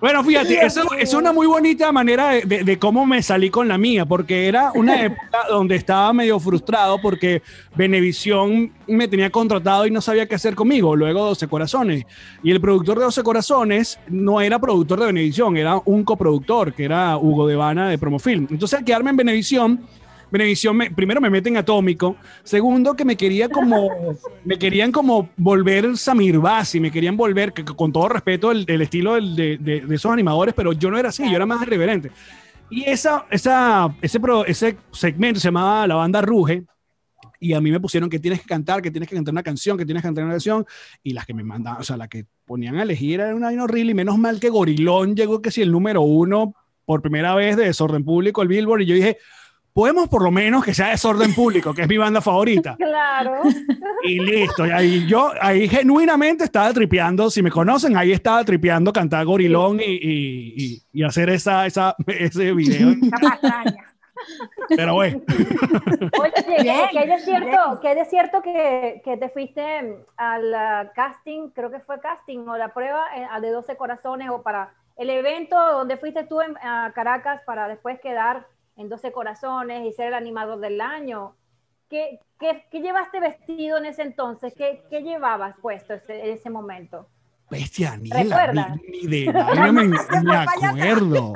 bueno, fíjate, eso, eso es una muy bonita manera de, de- de cómo me salí con la mía, porque era una época donde estaba medio frustrado porque Benevisión me tenía contratado y no sabía qué hacer conmigo, luego 12 Corazones. Y el productor de 12 Corazones no era productor de Benevisión, era un coproductor, que era Hugo Devana de Promofilm. Entonces, al quedarme en Benevisión, Benevisión me- primero me meten atómico, segundo que me quería como, me querían como volver Samir Basi, me querían volver, que, con todo respeto, el, el estilo del- de, de- de esos animadores, pero yo no era así, yo era más irreverente. Y esa, esa, ese, pro- ese segmento se llamaba La Banda Ruge, y a mí me pusieron que tienes que cantar, que tienes que cantar una canción, que tienes que cantar una canción, y las que me mandaban, o sea, las que ponían a elegir era una horrible, y menos mal que Gorilón llegó que si el número uno por primera vez de Desorden Público, el Billboard, y yo dije, podemos por lo menos que sea Desorden Público, que es mi banda favorita. Claro. Y listo, y ahí yo ahí genuinamente estaba tripeando, si me conocen, ahí estaba tripeando cantar Gorilón y, y- y- y hacer esa, esa, ese video. Pero bueno, Oye, que- Bien, que de cierto, que de cierto que, que te fuiste al ah, casting, creo que fue casting o la prueba eh, de 12 corazones o para el evento donde fuiste tú en a Caracas para después quedar en 12 corazones y ser el animador del año. ¿Qué, qué, qué llevaste vestido en ese entonces? ¿Qué, qué llevabas puesto ese- en ese momento? bestia, ni, la- ni, ni de vaina me, me acuerdo.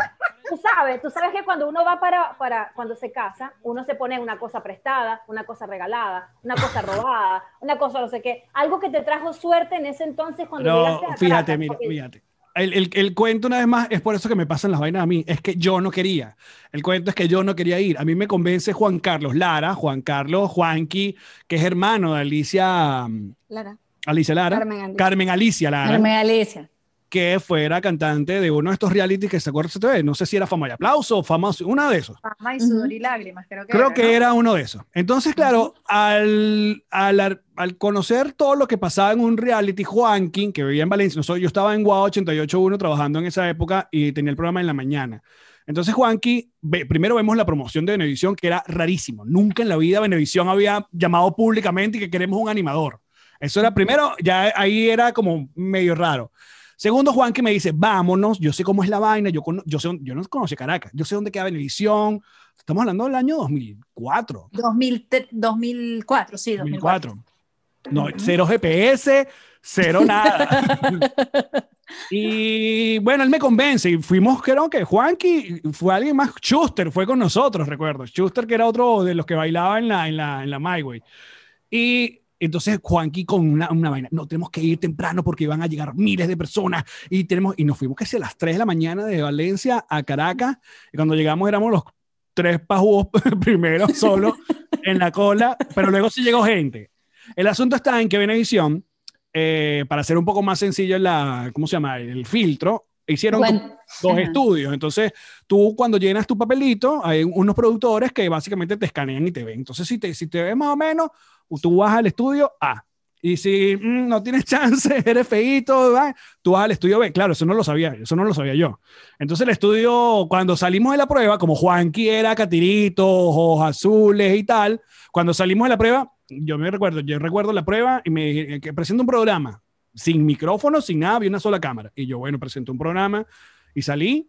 Tú sabes, tú sabes que cuando uno va para, para, cuando se casa, uno se pone una cosa prestada, una cosa regalada, una cosa robada, una cosa no sé qué, algo que te trajo suerte en ese entonces cuando No, llegaste a fíjate, Caracas, mira, porque- fíjate. El, el- el cuento, una vez más, es por eso que me pasan las vainas a mí. Es que yo no quería. El cuento es que yo no quería ir. A mí me convence Juan Carlos Lara, Juan Carlos Juanqui, que es hermano de Alicia, mm, Lara. Alicia Lara. Carmen Alicia. Carmen Alicia Lara. Carmen Alicia. Que fuera cantante de uno de estos reality que se acuerda, se te ve, no sé si era Fama y Aplauso o Fama, uno de esos. Fama y sudor y lágrimas, creo que Creo era, que ¿no? era uno de esos. Entonces, claro, al, al, al conocer todo lo que pasaba en un reality, Juanquín, que vivía en Valencia, no soy- yo estaba en Guau 881 trabajando en esa época y tenía el programa en la mañana. Entonces, Juanqui, ve- primero vemos la promoción de Venevisión, que era rarísimo. Nunca en la vida Venevisión había llamado públicamente y que queremos un animador. Eso era primero, ya ahí era como medio raro. Segundo, Juan que me dice, vámonos, yo sé cómo es la vaina, yo, cono- yo, sé, yo no conocí Caracas, yo sé dónde queda Benevisión. Estamos hablando del año 2004. 2000 te- 2004, sí, 2004. 2004. No, cero GPS, cero nada. y bueno, él me convence y fuimos, creo que Juanqui fue alguien más, Schuster fue con nosotros, recuerdo. Schuster que era otro de los que bailaba en la, en la, en la My Way. Y entonces Juanqui con una, una vaina, no, tenemos que ir temprano porque van a llegar miles de personas y tenemos, y nos fuimos casi a las 3 de la mañana de Valencia a Caracas y cuando llegamos éramos los tres pajúos primero solo en la cola, pero luego sí llegó gente. El asunto está en que Venevisión, eh, para hacer un poco más sencillo la, ¿cómo se llama? El filtro, hicieron Bueno, dos ajá. estudios. Entonces, tú cuando llenas tu papelito, hay unos productores que básicamente te escanean y te ven. Entonces, si te, si te ves más o menos, tú vas al estudio A. Y si mm, no tienes chance, eres feíto, ¿va? tú vas al estudio B. Claro, eso no lo sabía, eso no lo sabía yo. Entonces el estudio, cuando salimos de la prueba, como Juanqui era catirito, ojos azules y tal, cuando salimos de la prueba, yo me recuerdo, yo recuerdo la prueba y me dije que presento un programa, sin micrófono, sin nada, había una sola cámara. Y yo, bueno, presento un programa y salí.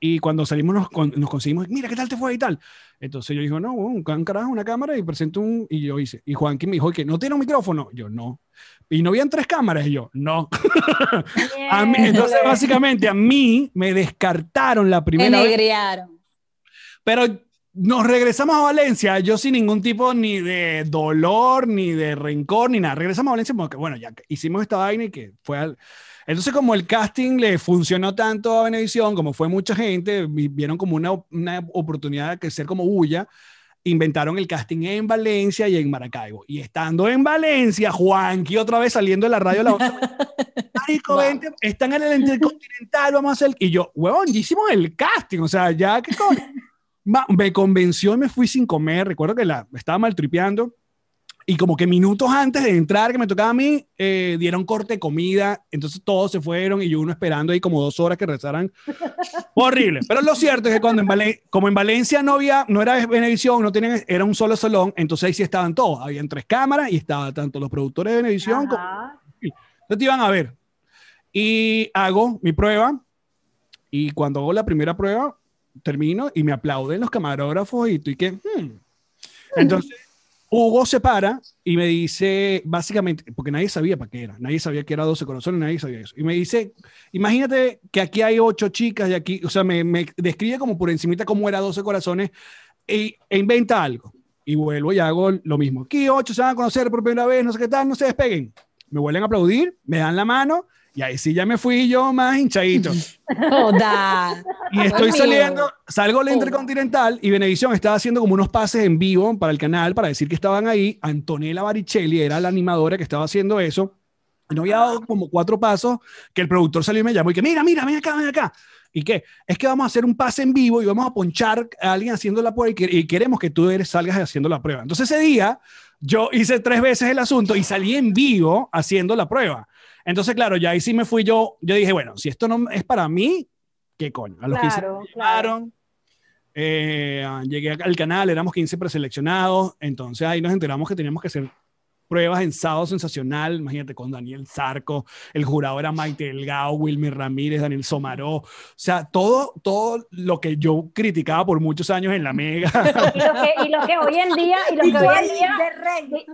Y cuando salimos nos, con- nos conseguimos, mira, ¿qué tal te fue y tal? Entonces yo dije, no, un, carajo, una cámara y presento un, y yo hice. Y Juanqui me dijo, que ¿no tiene un micrófono? Yo, no. Y no habían tres cámaras, y yo, no. A mí- entonces, básicamente, a mí me descartaron la primera vez. Enegriaron. Pero nos regresamos a Valencia, yo sin ningún tipo ni de dolor, ni de rencor, ni nada. Regresamos a Valencia porque, bueno, ya hicimos esta vaina y que fue al... Entonces, como el casting le funcionó tanto a Venevisión, como fue mucha gente, vi- vieron como una, una oportunidad de crecer como bulla, inventaron el casting en Valencia y en Maracaibo. Y estando en Valencia, Juanqui otra vez saliendo de la radio la otra Marico, Wow. vente, están en el Intercontinental, vamos a hacer. Y yo, huevón, ya hicimos el casting, o sea, ya que coño. Me convenció y me fui sin comer. Recuerdo que la estaba maltripeando. Y como que minutos antes de entrar, que me tocaba a mí, eh, dieron corte de comida. Entonces todos se fueron y yo uno esperando ahí como dos horas que rezaran. Horrible. Pero lo cierto es que cuando en Valen- como en Valencia no había, no era Venevisión, no tenían, era un solo salón, entonces ahí sí estaban todos. Habían tres cámaras y estaban tanto los productores de Venevisión como entonces te iban a ver. Y hago mi prueba. Y cuando hago la primera prueba, termino y me aplauden los camarógrafos y tú y que... hmm. Entonces, Hugo se para y me dice, básicamente, porque nadie sabía para qué era, nadie sabía que era 12 corazones, nadie sabía eso. Y me dice, imagínate que aquí hay ocho chicas y aquí, o sea, me, me describe como por encimita cómo era 12 corazones e, e inventa algo. Y vuelvo y hago lo mismo. Aquí ocho se van a conocer por primera vez, no sé qué tal, no se despeguen. Me vuelven a aplaudir, me dan la mano y ahí sí ya me fui yo más hinchadito. Joda. Y estoy saliendo, salgo la Intercontinental y Venevisión estaba haciendo como unos pases en vivo para el canal para decir que estaban ahí. Antonella Baricelli era la animadora que estaba haciendo eso. No había dado como cuatro pasos que el productor salió y me llamó y que mira, mira, ven acá, ven acá. ¿Y qué? Es que vamos a hacer un pase en vivo y vamos a ponchar a alguien haciendo la prueba y, que- y queremos que tú eres, salgas haciendo la prueba. Entonces ese día yo hice tres veces el asunto y salí en vivo haciendo la prueba. Entonces, claro, ya ahí sí me fui yo. Yo dije, bueno, si esto no es para mí, ¿qué coño? A los 15 Claro, me claro. llamaron, eh, llegué al canal, éramos 15 preseleccionados, entonces ahí nos enteramos que teníamos que hacer pruebas en sábado sensacional, imagínate con Daniel Zarco, el jurado era Maite Delgado, Wilmer Ramírez, Daniel Somaró, o sea, todo, todo lo que yo criticaba por muchos años en la Mega. Y lo que, y lo que hoy en día, y lo que hoy en día de rey.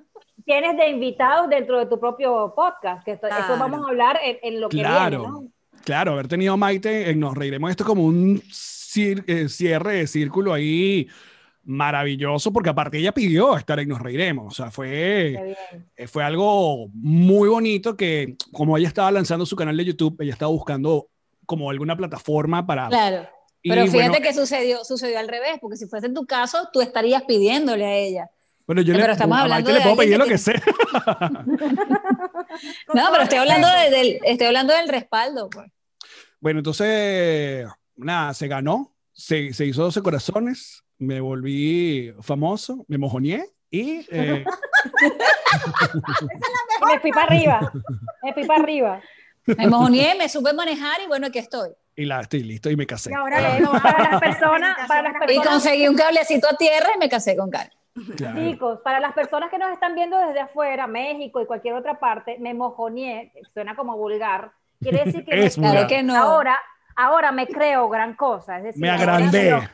Tienes de invitados dentro de tu propio podcast, que esto, eso vamos a hablar en, en lo que Claro. viene, ¿no? Claro, haber tenido a Maite, en Nos Reiremos, esto como un cir- eh, cierre de círculo ahí maravilloso, porque aparte ella pidió estar en Nos Reiremos, o sea, fue, eh, fue algo muy bonito que como ella estaba lanzando su canal de YouTube, ella estaba buscando como alguna plataforma para... Claro. y Pero fíjate bueno, que sucedió, sucedió al revés, porque si fuese en tu caso, tú estarías pidiéndole a ella. Bueno, yo le, pero estamos a hablando Maite le de puedo pedir lo que que sea. No, pero estoy hablando, de- del, estoy hablando del respaldo. Pues. Bueno, entonces, nada, se ganó, se, se hizo 12 corazones, me volví famoso, me mojoneé y... eh, Me fui para arriba, me fui para arriba. Me mojoneé, me supe manejar y bueno, aquí estoy. y la estoy listo y me casé. Y ahora Eh, le para las la personas- para las presentación Y conseguí un cablecito a tierra y me casé con Carlos. Claro. Chicos, para las personas que nos están viendo desde afuera, México y cualquier otra parte, me mojoneé, suena como vulgar, quiere decir que, Es vulgar. que no. ahora, ahora me creo gran cosa. Es decir, Me agrandé.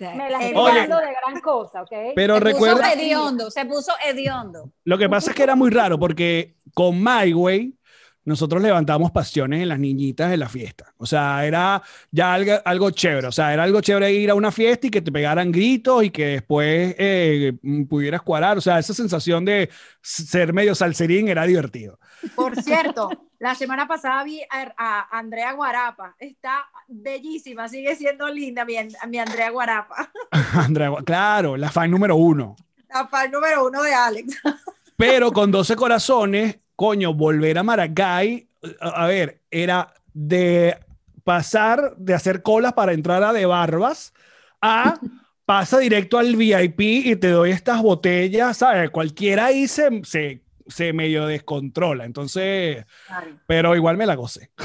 Me, la estoy dando de gran cosa, ¿ok? Pero se recuerda, puso hediondo, se puso hediondo. lo que pasa es que era muy raro porque con My Way nosotros levantamos pasiones en las niñitas de la fiesta. O sea, era ya algo, algo chévere. O sea, era algo chévere ir a una fiesta y que te pegaran gritos y que después eh, mm, pudieras cuadrar. O sea, esa sensación de ser medio salserín era divertido. Por cierto, la semana pasada vi a, a Andrea Guarapa. Está bellísima, sigue siendo linda mi, mi Andrea Guarapa. Andrea, claro, la fan número uno. La fan número uno de Alex. Pero con 12 corazones, coño, volver a Maracay, a a ver, era de pasar de hacer colas para entrar a de barbas a pasa directo al VIP y te doy estas botellas, ¿sabes? Cualquiera ahí se, se, se medio descontrola. Entonces, pero igual me la gocé.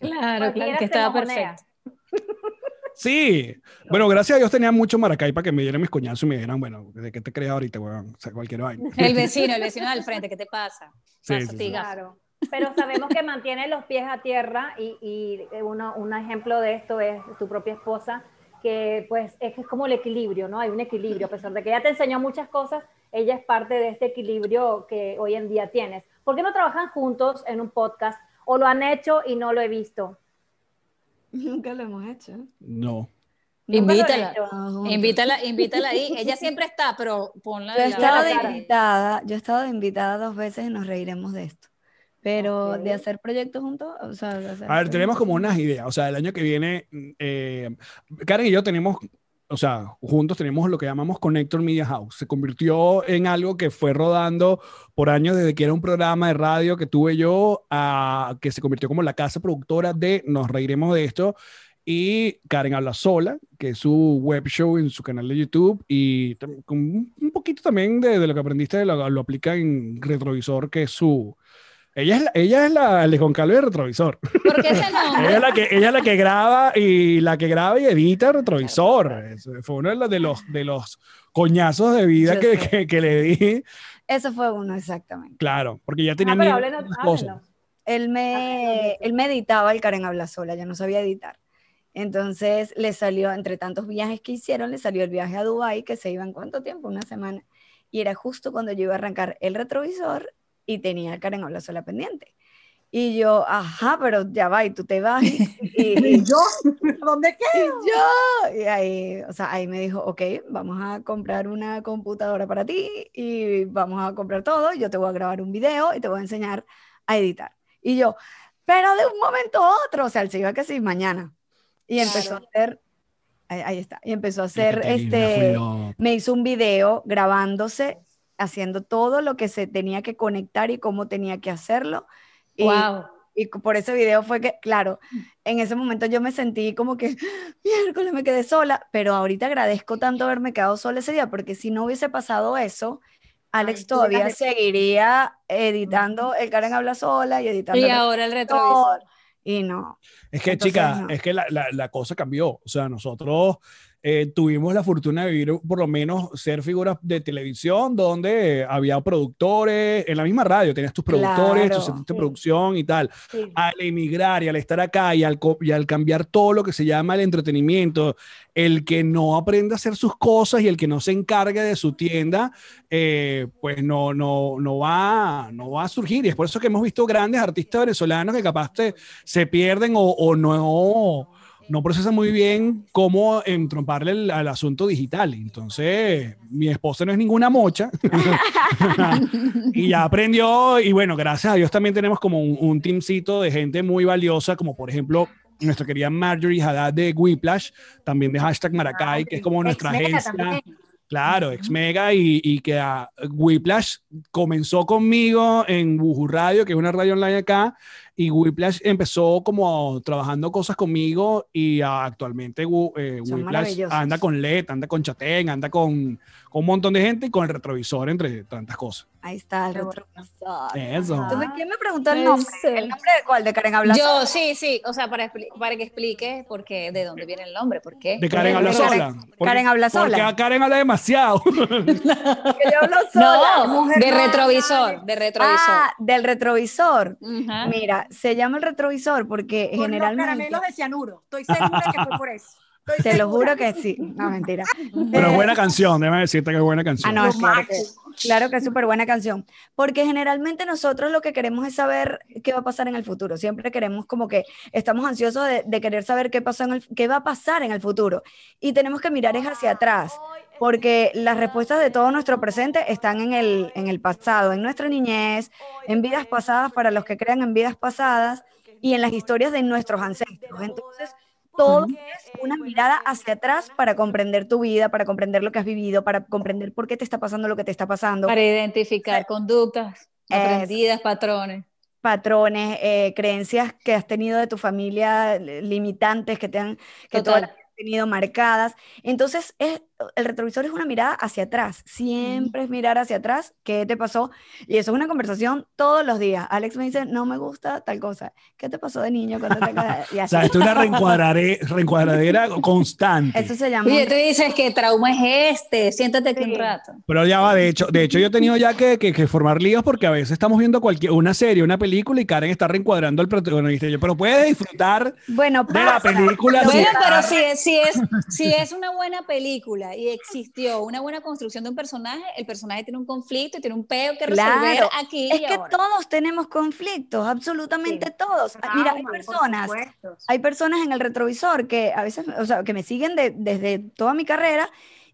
Claro, claro, que estaba perfecto. Sí. Bueno, gracias a Dios tenía mucho Maracay para que me dieran mis coñazos y me dijeran, bueno, ¿de qué te crees ahorita, weón? O sea, cualquier vaina. El vecino, el vecino del frente, ¿qué te pasa? Sí, Pasa, sí, sí. tigazo. Claro. Pero sabemos que mantiene los pies a tierra y, y uno, un ejemplo de esto es tu propia esposa, que pues es que es como el equilibrio, ¿no? Hay un equilibrio, a pesar de que ella te enseñó muchas cosas, ella es parte de este equilibrio que hoy en día tienes. ¿Por qué no trabajan juntos en un podcast o lo han hecho y no lo he visto? Nunca lo hemos hecho. No. Invítala. No. Invítala, invítala ahí. Ella siempre está, pero ponla Yo he de estado de invitada, yo he estado de invitada dos veces y nos reiremos de esto. Pero de hacer proyectos juntos, o sea, de hacer A ver, tenemos como unas ideas. O sea, el año que viene, eh, Karen y yo tenemos, o sea, juntos tenemos lo que llamamos Connector Media House. Se convirtió en algo que fue rodando por años desde que era un programa de radio que tuve yo, a que se convirtió como la casa productora de Nos Reiremos de esto. Y Karen habla sola, que es su web show en su canal de YouTube. Y un poquito también de, de lo que aprendiste, lo, lo aplica en Retrovisor, que es su. Ella es la, ella es la Calvo de Retrovisor. ¿Por qué ese Ella nombre? es la que, ella es la que graba y la que graba y edita retrovisor. Eso Fue uno de los, de los, de los coñazos de vida que, que, que le di. Eso fue uno exactamente. Claro, porque ya tenía Ah, pero mil háblenos, cosas. háblenos. Él me, él me editaba el Karen Habla Sola, yo no sabía editar. Entonces le salió, entre tantos viajes que hicieron, le salió el viaje a Dubái, que se iba en cuánto tiempo, una semana. Y era justo cuando yo iba a arrancar el retrovisor y tenía el Karen Habla Sola pendiente. Y yo, ajá, pero ya va, y tú te vas. Y, y- ¿Y yo? ¿Dónde y quedo? yo, y ahí, o sea, ahí me dijo, ok, vamos a comprar una computadora para ti y vamos a comprar todo, yo te voy a grabar un video y te voy a enseñar a editar. Y yo, pero de un momento a otro, o sea, él se iba casi mañana. Y empezó a hacer, ahí, ahí está, y empezó a hacer, este, me hizo un video grabándose, haciendo todo lo que se tenía que conectar y cómo tenía que hacerlo. Y, Wow. y por ese video fue que, claro, en ese momento yo me sentí como que, miércoles, me quedé sola, pero ahorita agradezco tanto haberme quedado sola ese día, porque si no hubiese pasado eso, Alex Ay, todavía seguiría editando el Karen habla sola y editando Y ahora el retrovisor, retrovisor. Y no, Es que, Entonces, chica, no. es que la, la, la cosa cambió. O sea, nosotros eh, tuvimos la fortuna de vivir, por lo menos, ser figuras de televisión donde había productores, en la misma radio tenías tus productores, Claro. tus centros de Sí. producción y tal. Sí. Al emigrar y al estar acá y al, y al cambiar todo lo que se llama el entretenimiento, el que no aprende a hacer sus cosas y el que no se encargue de su tienda, eh, pues no, no, no, va, no va a surgir. Y es por eso que hemos visto grandes artistas venezolanos que capaz te- se pierden o, o no, no procesan muy bien cómo entromparle el- al asunto digital. Entonces, mi esposa no es ninguna mocha y ya aprendió. Y bueno, gracias a Dios también tenemos como un, un teamcito de gente muy valiosa, como por ejemplo nuestra querida Marjorie Haddad de Whiplash, también de hashtag Maracay, que es como nuestra agencia. también. Claro, ex Mega y, y que a Whiplash comenzó conmigo en Wuhu Radio, que es una radio online acá, y Whiplash empezó como trabajando cosas conmigo y ah, actualmente eh, Whiplash anda con LED, anda con Chatén, anda con, con un montón de gente y con el retrovisor, entre tantas cosas. Ahí está, el retrovisor. Eso. ¿Tú me- ¿Quién me preguntó el nombre? ¿El nombre de cuál? ¿De Karen Habla Yo, Sola? sí, sí, o sea, para, para que explique por qué, de dónde viene el nombre, por qué. De Karen habla Karen- sola. Porque- Karen habla Porque sola. a Karen habla demasiado. Que yo hablo sola. No, mujer de retrovisor, de retrovisor. Ah, del retrovisor. Ajá. Mira, se llama el retrovisor porque Por los generalmente, caramelos de cianuro. Estoy segura que fue por eso. Estoy te lo juro que sí, no mentira. Pero es Eh, buena canción, déjame decirte que es buena Ah, canción. no, Lo es claro que, claro que es súper buena canción. Porque generalmente nosotros lo que queremos es saber qué va a pasar en el futuro. Siempre queremos como que estamos ansiosos de, de querer saber qué, pasó en el, qué va a pasar en el futuro. Y tenemos que mirar es hacia atrás. Porque las respuestas de todo nuestro presente están en el, en el pasado, en nuestra niñez, en vidas pasadas para los que crean en vidas pasadas y en las historias de nuestros ancestros. Entonces, todo es una mirada hacia atrás para comprender tu vida, para comprender lo que has vivido, para comprender por qué te está pasando lo que te está pasando, Para identificar conductas aprendidas, patrones. patrones, eh, creencias que has tenido de tu familia, eh, limitantes que te han que toda la tenido marcadas. Entonces, es, el retrovisor es una mirada hacia atrás, siempre es mirar hacia atrás, qué te pasó, y eso es una conversación todos los días. Alex me dice, no me gusta tal cosa, ¿qué te pasó de niño cuando te ca-?" y O así. sea, esto es una reencuadrare- reencuadradera constante. Eso se llama un- tú dices que trauma es este, siéntate aquí Sí. un rato. Pero ya va, de hecho, de hecho yo he tenido ya que, que- que formar líos porque a veces estamos viendo cualquier, una serie, una película y Karen está reencuadrando al protagonista. Y yo, pero puedes disfrutar bueno, de la película. Bueno, pero si es, si, es, si es una buena película y existió una buena construcción de un personaje, el personaje tiene un conflicto y tiene un peo que resolver Claro, aquí Es y que ahora. todos tenemos conflictos, absolutamente todos. Ah, Mira, hay por personas, hay personas en el retrovisor que a veces, o sea, que me siguen de- desde toda mi carrera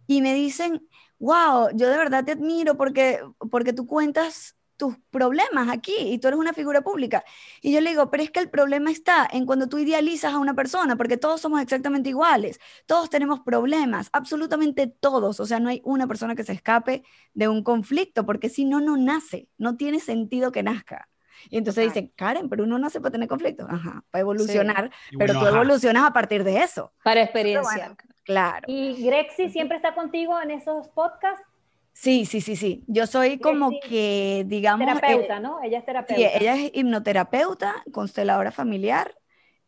y me dicen, wow, yo de verdad te admiro porque, porque tú cuentas tus problemas aquí y tú eres una figura pública. Y yo le digo, pero es que el problema está en cuando tú idealizas a una persona, porque todos somos exactamente iguales, todos tenemos problemas, absolutamente todos, o sea, no hay una persona que se escape de un conflicto, porque si no, no nace, no tiene sentido que nazca. Y entonces Exacto. dicen, Karen, pero uno nace para tener conflictos. Ajá, para evolucionar, pero bueno, tú ajá. evolucionas a partir de eso. Para experiencia. bueno. Claro. ¿Y Grexy siempre está contigo en esos podcasts? Sí, sí, sí, sí. Yo soy como sí. que, digamos, eh, Terapeuta, ¿no? Ella es sí, terapeuta. ella es hipnoterapeuta, consteladora familiar,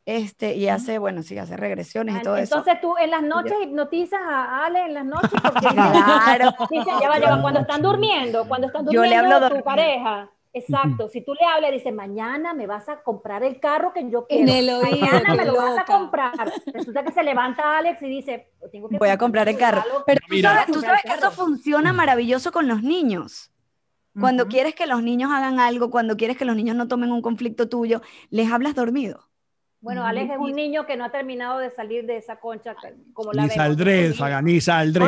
este, y hace, bueno, sí, hace regresiones y todo eso. Entonces tú en las noches hipnotizas a Ale en las noches porque Claro. dice, ya va, ya va, cuando están durmiendo, cuando están Yo durmiendo le hablo tu pareja. Exacto, si tú le hablas, dice, mañana me vas a comprar el carro que yo En quiero. el oído, mañana me lo vas a comprar. Resulta que se levanta Alex y dice, tengo que Voy a comprar el carro. Pero tú Mira. sabes, tú que eso carro. funciona maravilloso con los niños. Cuando quieres que los niños hagan algo, cuando quieres que los niños no tomen un conflicto tuyo, les hablas dormido. Bueno, Alex es un niño que no ha terminado de salir de esa concha como la Ni vemos. saldré, Saga, ni saldré.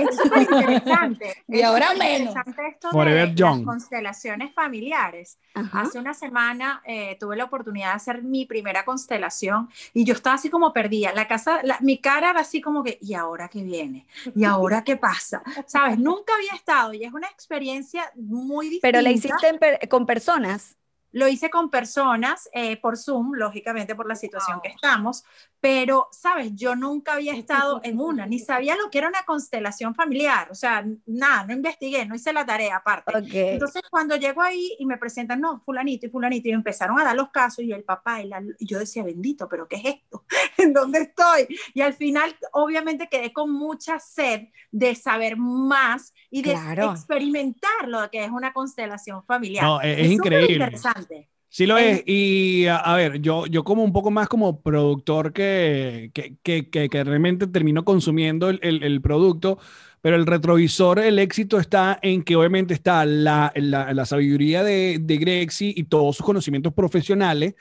Es súper interesante. Y es ahora súper menos. interesante esto Forever de young. las constelaciones familiares. Ajá. Hace una semana eh, tuve la oportunidad de hacer mi primera constelación y yo estaba así como perdida. La casa, la- mi cara era así como que, ¿y ahora qué viene? ¿Y ahora qué pasa? ¿Sabes? Nunca había estado y es una experiencia muy distinta. Pero la hiciste per- con personas. Lo hice con personas eh, por Zoom, lógicamente por la situación que estamos, pero, sabes, yo nunca había estado en una, ni sabía lo que era una constelación familiar, o sea, nada, no investigué, no hice la tarea aparte. Ok. Entonces, cuando llego ahí y me presentan, no, fulanito y fulanito, y empezaron a dar los casos y el papá, y, la- y yo decía, bendito, pero ¿qué es esto? ¿En dónde estoy? Y al final, obviamente, quedé con mucha sed de saber más y de Claro. experimentar lo que es una constelación familiar. No, es- es súper increíble. interesante. Sí lo Es-. Y a, a ver, yo, yo como un poco más como productor que, que, que, que- que realmente termino consumiendo el, el- el producto, pero el retrovisor, el éxito está en que obviamente está la, la, la sabiduría de, de Grexy y todos sus conocimientos profesionales,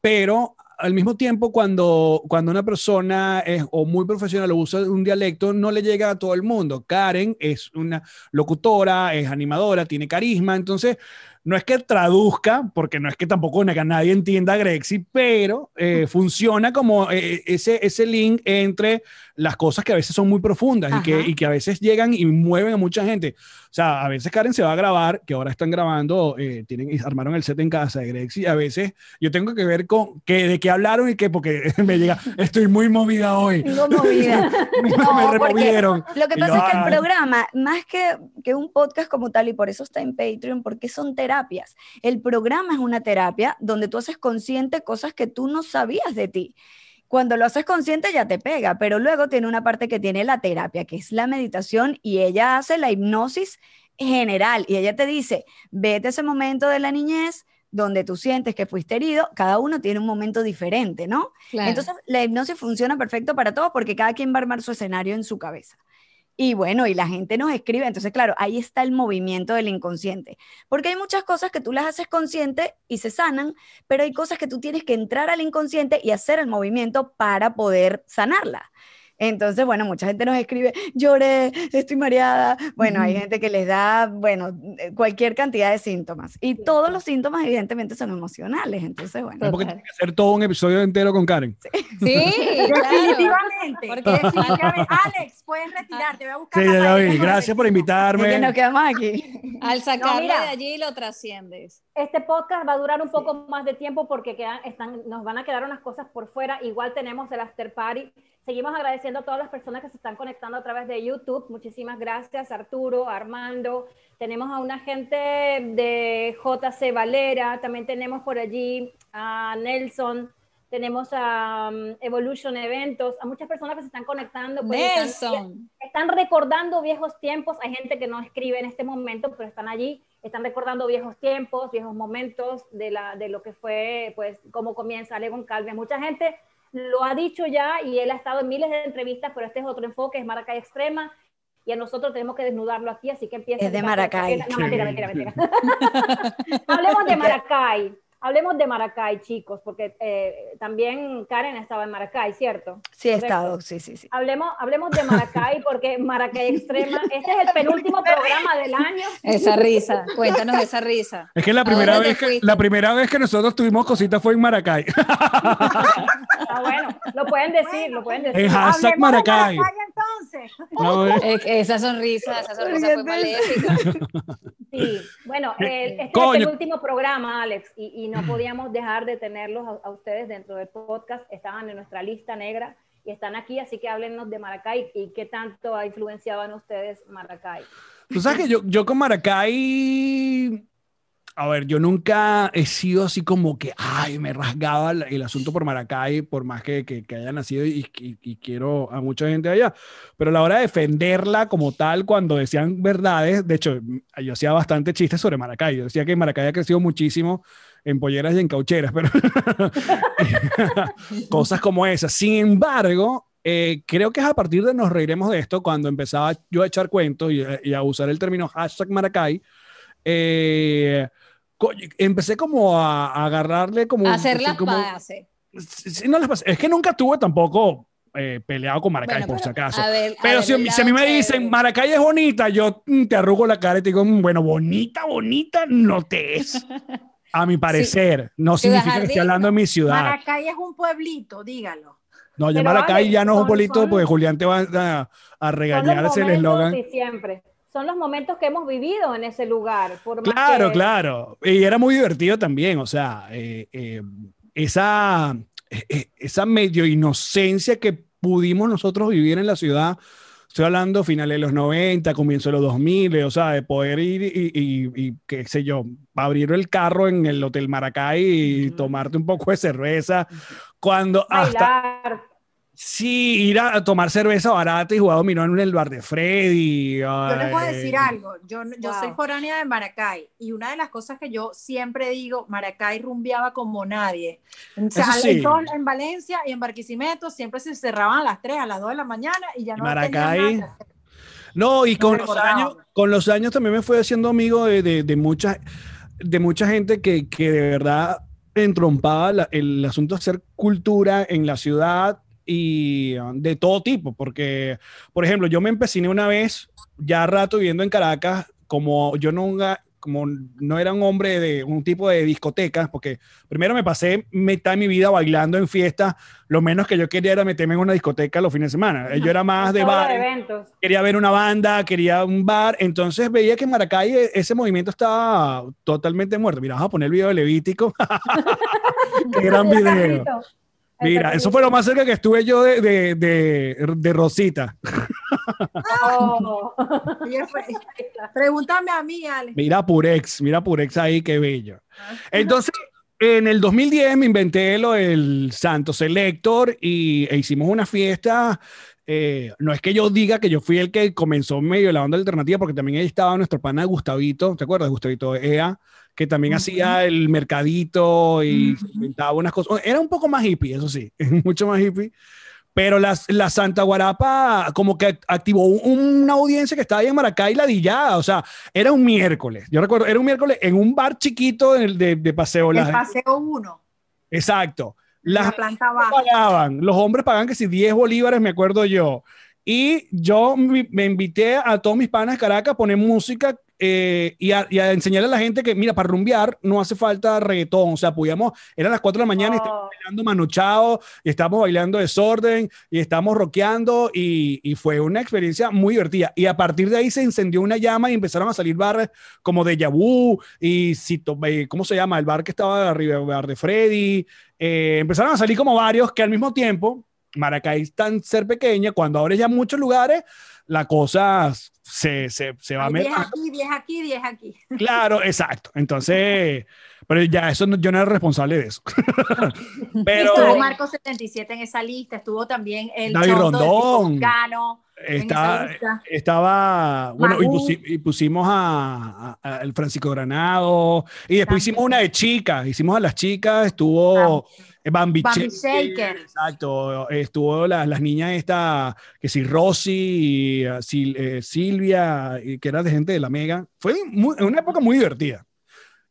pero al mismo tiempo cuando, cuando una persona es o muy profesional o usa un dialecto, no le llega a todo el mundo. Karen es una locutora, es animadora, tiene carisma, entonces no es que traduzca, porque no es que tampoco na- nadie entienda Grexi, pero eh, funciona como eh, ese, ese link entre las cosas que a veces son muy profundas y que, y que a veces llegan y mueven a mucha gente. O sea, a veces Karen se va a grabar, que ahora están grabando, eh, tienen, armaron el set en casa de Grexi. A veces yo tengo que ver con que, de qué hablaron y qué, porque me llega, estoy muy movida hoy. Tengo movida. me No, porque removieron. Lo que pasa yo, es que el "Ay". programa, más que, que un podcast como tal, y por eso está en Patreon, porque son terapias. El programa es una terapia donde tú haces consciente cosas que tú no sabías de ti. Cuando lo haces consciente ya te pega, pero luego tiene una parte que tiene la terapia, que es la meditación, y ella hace la hipnosis general, y ella te dice, vete a ese momento de la niñez donde tú sientes que fuiste herido, cada uno tiene un momento diferente, ¿no? Claro. Entonces, la hipnosis funciona perfecto para todos porque cada quien va a armar su escenario en su cabeza. Y bueno, y la gente nos escribe, entonces claro, ahí está el movimiento del inconsciente, porque hay muchas cosas que tú las haces consciente y se sanan, pero hay cosas que tú tienes que entrar al inconsciente y hacer el movimiento para poder sanarla. Entonces, bueno, mucha gente nos escribe, lloré, estoy mareada. Bueno, hay gente que les da, bueno, eh, cualquier cantidad de síntomas. Y todos los síntomas, evidentemente, son emocionales. Entonces, bueno. Porque tiene que hacer todo un episodio entero con Karen. Sí, claro. Definitivamente. Porque- definitivamente. Alex, puedes retirarte. Voy a buscar Sí, ya la vi. no Gracias por. Es invitarme. que nos quedamos aquí. Al sacarlo mira. de allí lo trasciendes. Este podcast va a durar un poco más de tiempo porque quedan, están, nos van a quedar unas cosas por fuera. Igual tenemos el after party. Seguimos agradeciendo a todas las personas que se están conectando a través de YouTube. Muchísimas gracias, Arturo, Armando. Tenemos a una gente de JC Valera. También tenemos por allí a Nelson. Tenemos a um, Evolution Eventos. A muchas personas que se están conectando. pues, están- Nelson. están recordando viejos tiempos. Hay gente que no escribe en este momento, pero están allí, están recordando viejos tiempos, viejos momentos de, la, de lo que fue, pues, cómo comienza Legon Calve. Mucha gente lo ha dicho ya y él ha estado en miles de entrevistas, pero este es otro enfoque, es Maracay Extrema. Y a nosotros tenemos que desnudarlo aquí, así que empieza. Es de Maracay. No, mentira, mentira, mentira. Hablemos de Maracay. Hablemos de Maracay, chicos, porque eh, también Karen estaba en Maracay, ¿cierto? Sí, he Correcto. estado, sí, sí, sí. Hablemos, hablemos de Maracay, porque Maracay Extrema, este es el penúltimo programa del año. Esa risa. Cuéntanos esa risa. Es que la ¿A primera, vez que, la primera vez que nosotros tuvimos cositas fue en Maracay. Ah, bueno, lo pueden decir, lo pueden decir. En hashtag Hablemos de Maracay. entonces. No, eh. Eh, esa sonrisa, esa sonrisa fue maléfica. Sí, bueno, eh, este es Coño. el último programa, Alex, y, y no podíamos dejar de tenerlos a, a ustedes dentro del podcast. Estaban en nuestra lista negra y están aquí, así que háblenos de Maracay y qué tanto en ustedes Maracay. Tú sabes que yo, yo con Maracay, a ver, yo nunca he sido así como que, ay, me rasgaba el, el asunto por Maracay, por más que, que, que haya nacido y, y- y quiero a mucha gente allá. Pero a la hora de defenderla como tal, cuando decían verdades, de hecho, yo hacía bastante chistes sobre Maracay. Yo decía que Maracay ha crecido muchísimo en polleras y en caucheras, pero cosas como esas. Sin embargo, eh, creo que es a partir de nos reiremos de esto cuando empezaba yo a echar cuentos y, y a usar el término hashtag Maracay. eh, co- empecé como a, a agarrarle como... Hacer las como-. Sí, no las. Es que nunca tuve tampoco eh, peleado con Maracay, Bueno, por si pero, acaso. a ver, a Pero ver, si, el si a mí me dicen. Maracay es bonita, yo mm, te arrugo la cara y te digo, mm, bueno, bonita, bonita no te es. A mi parecer, no Ciudad significa que esté Jardín, hablando de mi ciudad. Maracay es un pueblito, dígalo. No, ya Maracay ya no es un pueblito porque Julián te va a, a regañarse el eslogan. siempre, son los momentos que hemos vivido en ese lugar. Por Claro, que- claro. Y era muy divertido también, o sea, eh, eh, esa, eh, esa medio inocencia que pudimos nosotros vivir en la ciudad. Estoy hablando finales de los 90, comienzo de los 2000, o sea, de poder ir y, y- y, qué sé yo, abrir el carro en el Hotel Maracay y tomarte un poco de cerveza. Cuando hasta, Bailar. Sí, ir a, tomar cerveza barata y jugar dominó en el bar de Freddy. Yo les voy a decir algo. Yo, yo Wow. soy foránea de Maracay y una de las cosas que yo siempre digo, Maracay rumbeaba como nadie. O sea, en- sí. en, todo- en Valencia y en Barquisimeto siempre se cerraban a las 3, a las 2 de la mañana y ya no Maracay, nada. No, y con los, años, con los años también me fui haciendo amigo de, de, de mucha, de mucha gente que, que de verdad entrompaba la- el asunto de hacer cultura en la ciudad y uh, de todo tipo, porque, por ejemplo, yo me empeciné una vez, ya rato viviendo en Caracas, como yo nunca, como no era un hombre de un tipo de discotecas, porque primero me pasé mitad de mi vida bailando en fiestas, lo menos que yo quería era meterme en una discoteca los fines de semana. Yo era más de bar, eventos. quería ver una banda, quería un bar, entonces veía que en Maracay e- ese movimiento estaba totalmente muerto. Mira, vamos a poner el video de Levítico. Qué gran video. Mira, eso fue lo más cerca que estuve yo de, de, de, de Rosita. Oh. Pregúntame a mí, Alex. Mira Purex, mira Purex ahí, qué bello. Entonces, en el 2010 me inventé lo del Santo Selector y e hicimos una fiesta. Eh, no es que yo diga que yo fui el que comenzó medio la onda alternativa, porque también ahí estaba nuestro pana Gustavito, ¿te acuerdas? Gustavito EA, que también hacía el mercadito y inventaba unas cosas. Era un poco más hippie, eso sí, mucho más hippie. Pero la, la Santa Guarapa como que activó un- una audiencia que estaba ahí en Maracay ladillada. O sea, era un miércoles. Yo recuerdo, era un miércoles en un bar chiquito de, de, de Paseo. El Las- paseo 1, exacto. La Las planta mujeres baja. pagaban, los hombres pagaban que si 10 bolívares, me acuerdo yo. Y yo me, me invité a todos mis panas de Caracas a poner música eh, y, a, y a enseñarle a la gente que, mira, para rumbear no hace falta reggaetón. O sea, podíamos, eran las 4 de la mañana y estábamos Oh. bailando manochado, y estábamos bailando desorden, y estábamos rockeando, y, y fue una experiencia muy divertida. Y a partir de ahí se encendió una llama y empezaron a salir bares como de Vu y Cito- eh, ¿cómo se llama? El bar que estaba arriba, el bar de Freddy. Eh, empezaron a salir como varios que al mismo tiempo, Maracay tan ser pequeña, cuando abres ya muchos lugares, la cosa se, se, se va a meter. 10 aquí, 10 aquí, 10 aquí. Claro, exacto. Entonces, pero ya eso no- yo no era responsable de eso. pero Estuvo Marco 77 en esa lista, estuvo también el David Rondón. Está, estaba, bueno, y, Magú. pusi- y pusimos a, a- a el Francisco Granado, y después hicimos una de chicas, hicimos a las chicas, estuvo Bambi, Bambi Shaker, Shaker. exacto, estuvo la- las niñas esta, que sí, Rosy, y, eh, Sil- eh, Silvia, y que era de gente de la Mega, fue muy- una época muy divertida.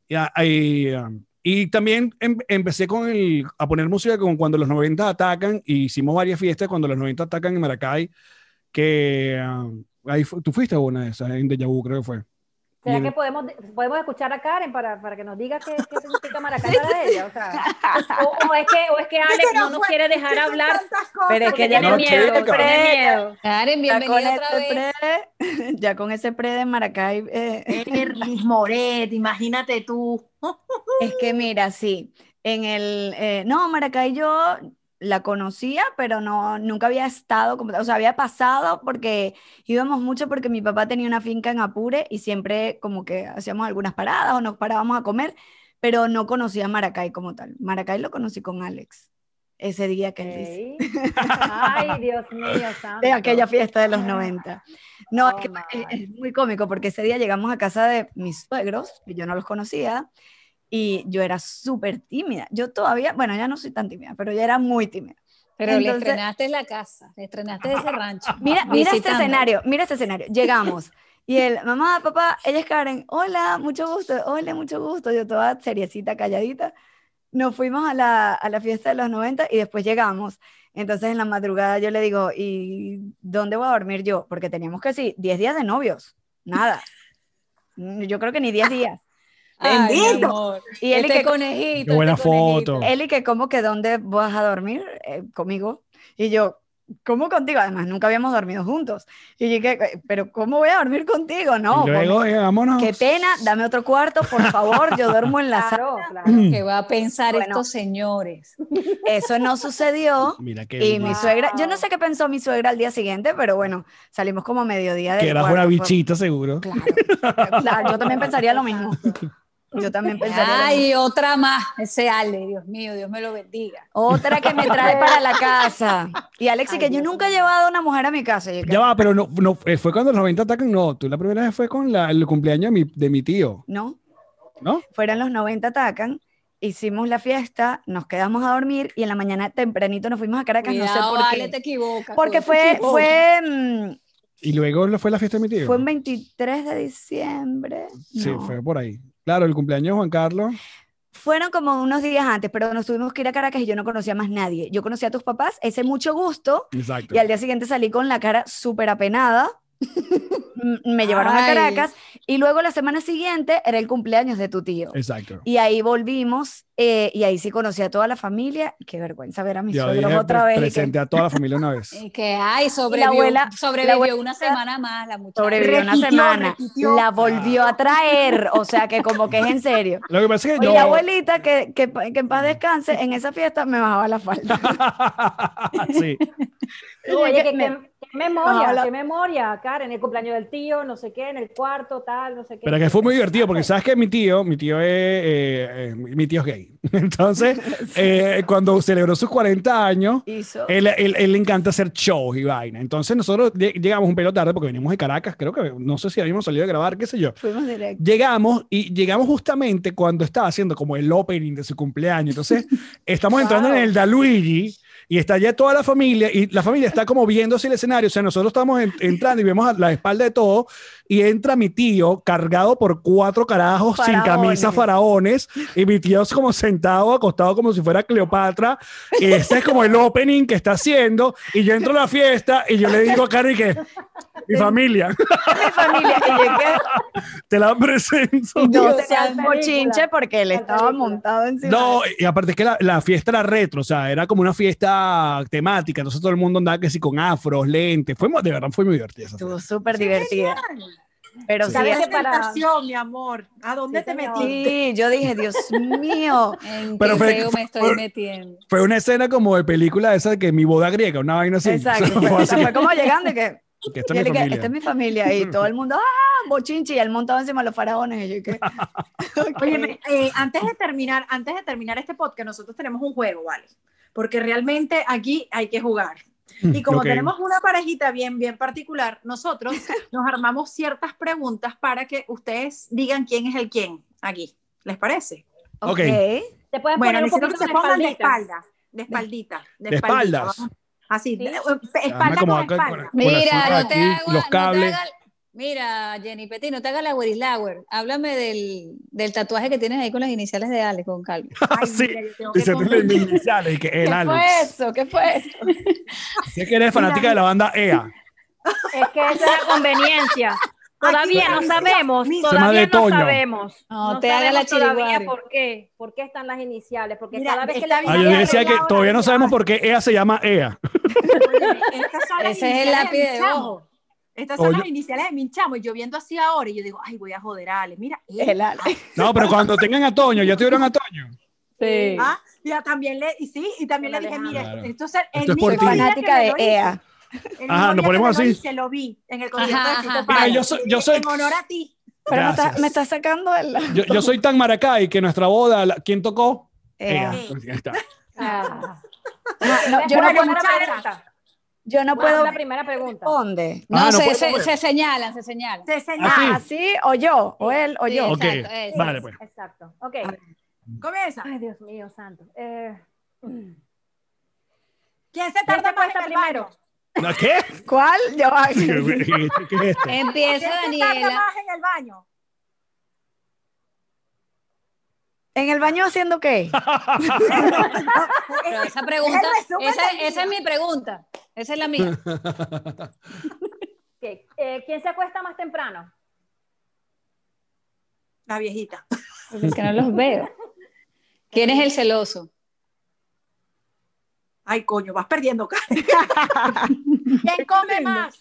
Ya, y, um, y también em- empecé con el, a poner música con cuando los 90 atacan, y hicimos varias fiestas cuando los 90 atacan en Maracay, que um, ahí fu- tú fuiste a una de esas, en Deja Vu, creo que fue. ¿Será que podemos, podemos escuchar a Karen para, para que nos diga qué, qué significa Maracay para ella? O, sea, o, o es que, o es que Alex no nos quiere dejar hablar Pero es que ya tiene no, miedo, tiene miedo. Karen, Ya con, bienvenida otra este vez. pre, ya con ese pre de Maracay, eh, Erlis Moret, imagínate tú. es que mira, sí, en el, eh, no, Maracay yo la conocía, pero no, nunca había estado, como, o sea, había pasado porque íbamos mucho porque mi papá tenía una finca en Apure y siempre como que hacíamos algunas paradas o nos parábamos a comer, pero no conocía Maracay como tal. Maracay lo conocí con Alex, ese día que él dice. Ok. Ay, Dios mío, santo. de aquella fiesta de los 90. No, Oh, es que es, es muy cómico porque ese día llegamos a casa de mis suegros, que yo no los conocía, y yo era súper tímida. Yo todavía, bueno, ya no soy tan tímida, pero ya era muy tímida. Pero le Entonces- estrenaste la casa, le estrenaste ese rancho. Mira, mira este escenario, mira este escenario. Llegamos. Y él, mamá, papá, ella es Karen. Hola, mucho gusto. Hola, mucho gusto. Yo toda seriecita, calladita. Nos fuimos a la, a la fiesta de los 90 y después llegamos. Entonces en la madrugada yo le digo, ¿y dónde voy a dormir yo? Porque teníamos que sí, 10 días de novios. Nada. Yo creo que ni 10 días. Ay, Bendito. Y él Este que, conejito. Qué buena este foto. él y que, ¿cómo que dónde vas a dormir? Eh, conmigo. Y yo, ¿cómo contigo? Además, nunca habíamos dormido juntos. Y dije, pero ¿cómo voy a dormir contigo? No, y luego, eh, vámonos. qué pena, dame otro cuarto, por favor, yo duermo en la sala. Claro, claro. ¿Qué va a pensar Bueno. estos señores? Eso no sucedió. Mira qué Y mi suegra, yo no sé qué pensó mi suegra al día siguiente, pero bueno, salimos como a mediodía del que cuarto, una bichita seguro. Claro, claro, yo también pensaría lo mismo. Yo también pensaría lo mismo. Ay, otra más. Ese Ale, Dios mío, Dios me lo bendiga. Otra que me trae para la casa. Y Alexi, Ay, que yo Dios nunca he llevado a una mujer a mi casa. Yo, Ya va, pero no, no eh, fue cuando los 90 atacan, no. Tú la primera vez fue con la- el cumpleaños de mi, de mi tío, No, ¿no? fueron los 90 atacan, hicimos la fiesta, nos quedamos a dormir y en la mañana tempranito nos fuimos a Caracas, no sé Cuidado, por Ale, qué. te equivocas. Porque cuidado, te fue, equivocas. fue, mm, Y luego fue la fiesta de mi tío. fue un 23 de diciembre. Sí, No. fue por ahí. Claro, el cumpleaños de Juan Carlos. Fueron como unos días antes, pero nos tuvimos que ir a Caracas y yo no conocía más nadie. Yo conocía a tus papás, ese mucho gusto, Exacto. y al día siguiente salí con la cara súper apenada Me llevaron a. Caracas y luego la semana siguiente era el cumpleaños de tu tío. Exacto. Y ahí volvimos eh, y ahí sí conocí a toda la familia. Qué vergüenza ver a mis suegros dije, otra pre- vez. y que presenté a toda la familia una vez. Y que, ay, sobrevivió, abuela- sobrevivió la abuela- una semana más la muchacha. sobrevivió una semana. repitió. La volvió a traer. O sea que como que es en serio. Lo que pasa es que Oye, yo... la abuelita, que, que, que en paz descanse, en esa fiesta me bajaba la falda. sí. Oye, que, me- que- qué memoria, Ojalá. qué memoria, Karen, el cumpleaños del tío, no sé qué, en el cuarto, tal, no sé qué. Pero que fue muy divertido porque sabes que mi tío, mi tío es, eh, eh, mi tío es gay. Entonces, eh, cuando celebró sus 40 años, Hizo. él, él- él le encanta hacer shows y vaina. Entonces nosotros lle- llegamos un pelo tarde porque venimos de Caracas, creo que no sé si habíamos salido a grabar, qué sé yo. Fuimos directo. Llegamos y llegamos justamente cuando estaba haciendo como el opening de su cumpleaños. Entonces, estamos entrando en el Daluigi y está ya toda la familia y la familia está como viéndose el escenario. O sea, nosotros estamos en- entrando y vemos a la espalda de todo y entra mi tío cargado por cuatro carajos sin camisa faraones y mi tío es como sentado, acostado como si fuera Cleopatra. Y ese es como el opening que está haciendo y yo entro a la fiesta y yo le digo a Cari que mi familia, Mi familia. Te la presento. tal un bochinche porque él estaba montado encima. No, y aparte es que la, la fiesta era retro, o sea, era como una fiesta temática, entonces todo el mundo andaba que sí con afros, lentes, fue, de verdad fue muy divertida Estuvo súper divertida. Pero sí, ¿Sabes Qué que para- tentación, mi amor. ¿A dónde Sí, te metiste? sí, yo dije, Dios mío. En Pero qué fue- feo me estoy fue- metiendo. Fue una escena como de película esa de que mi boda griega, una vaina así. Exacto. O sea, Fue, así fue como llegando y que, que esta y es mi que, familia. esta es mi familia. Y todo el mundo, ¡ah! Bochinche. Y él montado encima de los faraones. Y yo, que, Oye, me- eh, antes de terminar, antes de terminar este podcast, nosotros tenemos un juego, ¿vale? Porque realmente aquí hay que jugar. Y como tenemos una parejita bien, bien particular, nosotros nos armamos ciertas preguntas para que ustedes digan quién es el quién aquí. ¿Les parece? Ok. ok. Te puedes Bueno, poner un necesito que poquito se de pongan de espalda, de espaldita, de, De espaldita. espaldas. Vamos- Así, Sí. eh, espalda como con acá espalda. con- con Mira, no te aquí, hagas, los no te cables. Mira, Jenny Petit, no te hagas la Lauer. Háblame del, del tatuaje que tienes ahí con las iniciales de Alex, con calma. Ay, Sí, mira, yo tengo que Diciéndole poner- mis iniciales y que el ¿Qué fue eso? ¿Qué fue eso? Sé que eres fanática de la banda EA. Es que esa es la conveniencia. Todavía no sabemos, todavía de no Toño. sabemos. No te hagas la sabemos todavía por qué, por qué están las iniciales, porque Mira, cada vez que le bien. Ah, yo decía que todavía no sabemos por qué EA se llama EA. Ese es el iniciales lápiz de ojo. Estas son las iniciales de mi chamo. Y yo viendo así ahora, y yo digo, ay, voy a joder a Ale. Mira, él. El Alex. No, pero cuando tengan a Toño, ya tuvieron a Toño. Sí. Ah, ya también le, y sí, y también le dije, mira, Claro. esto es el, Esto es mismo día que Fanática de hice, EA. el Ajá, mismo ¿nos día que ponemos así? hice, lo vi en el concierto de. Mira, yo soy- yo soy- En honor a ti. Pero me está, me está sacando el... Yo, yo soy tan maracay que nuestra boda, la- ¿quién tocó? EA. EA. Pues está. Ah. No, no, yo, Bueno, no, puedo- muchachas. Yo no ¿Cuál es puedo... la primera pregunta? ¿Dónde? No, Ah, no se, puede se, señalan, se señalan. Se señala. Así. Ah, ¿sí? O yo, o él, o Sí, yo. Ok, exacto, vale pues. Exacto. Ok. Comienza. Ay, Dios mío, santo. Eh, ¿Quién se ¿Quién tarda se más acuesta en el primero? baño? ¿No, ¿Qué? ¿Cuál? Yo, ¿Qué, qué es esto? Empieza ¿Quién se tarda Daniela. más en el baño? ¿En el baño haciendo qué? Pero esa pregunta, esa, es mi pregunta. Esa es la mía. Eh, ¿Quién se acuesta más temprano? La viejita. Es que no los veo. ¿Quién es el celoso? Ay, coño, vas perdiendo cara. ¿Quién come más?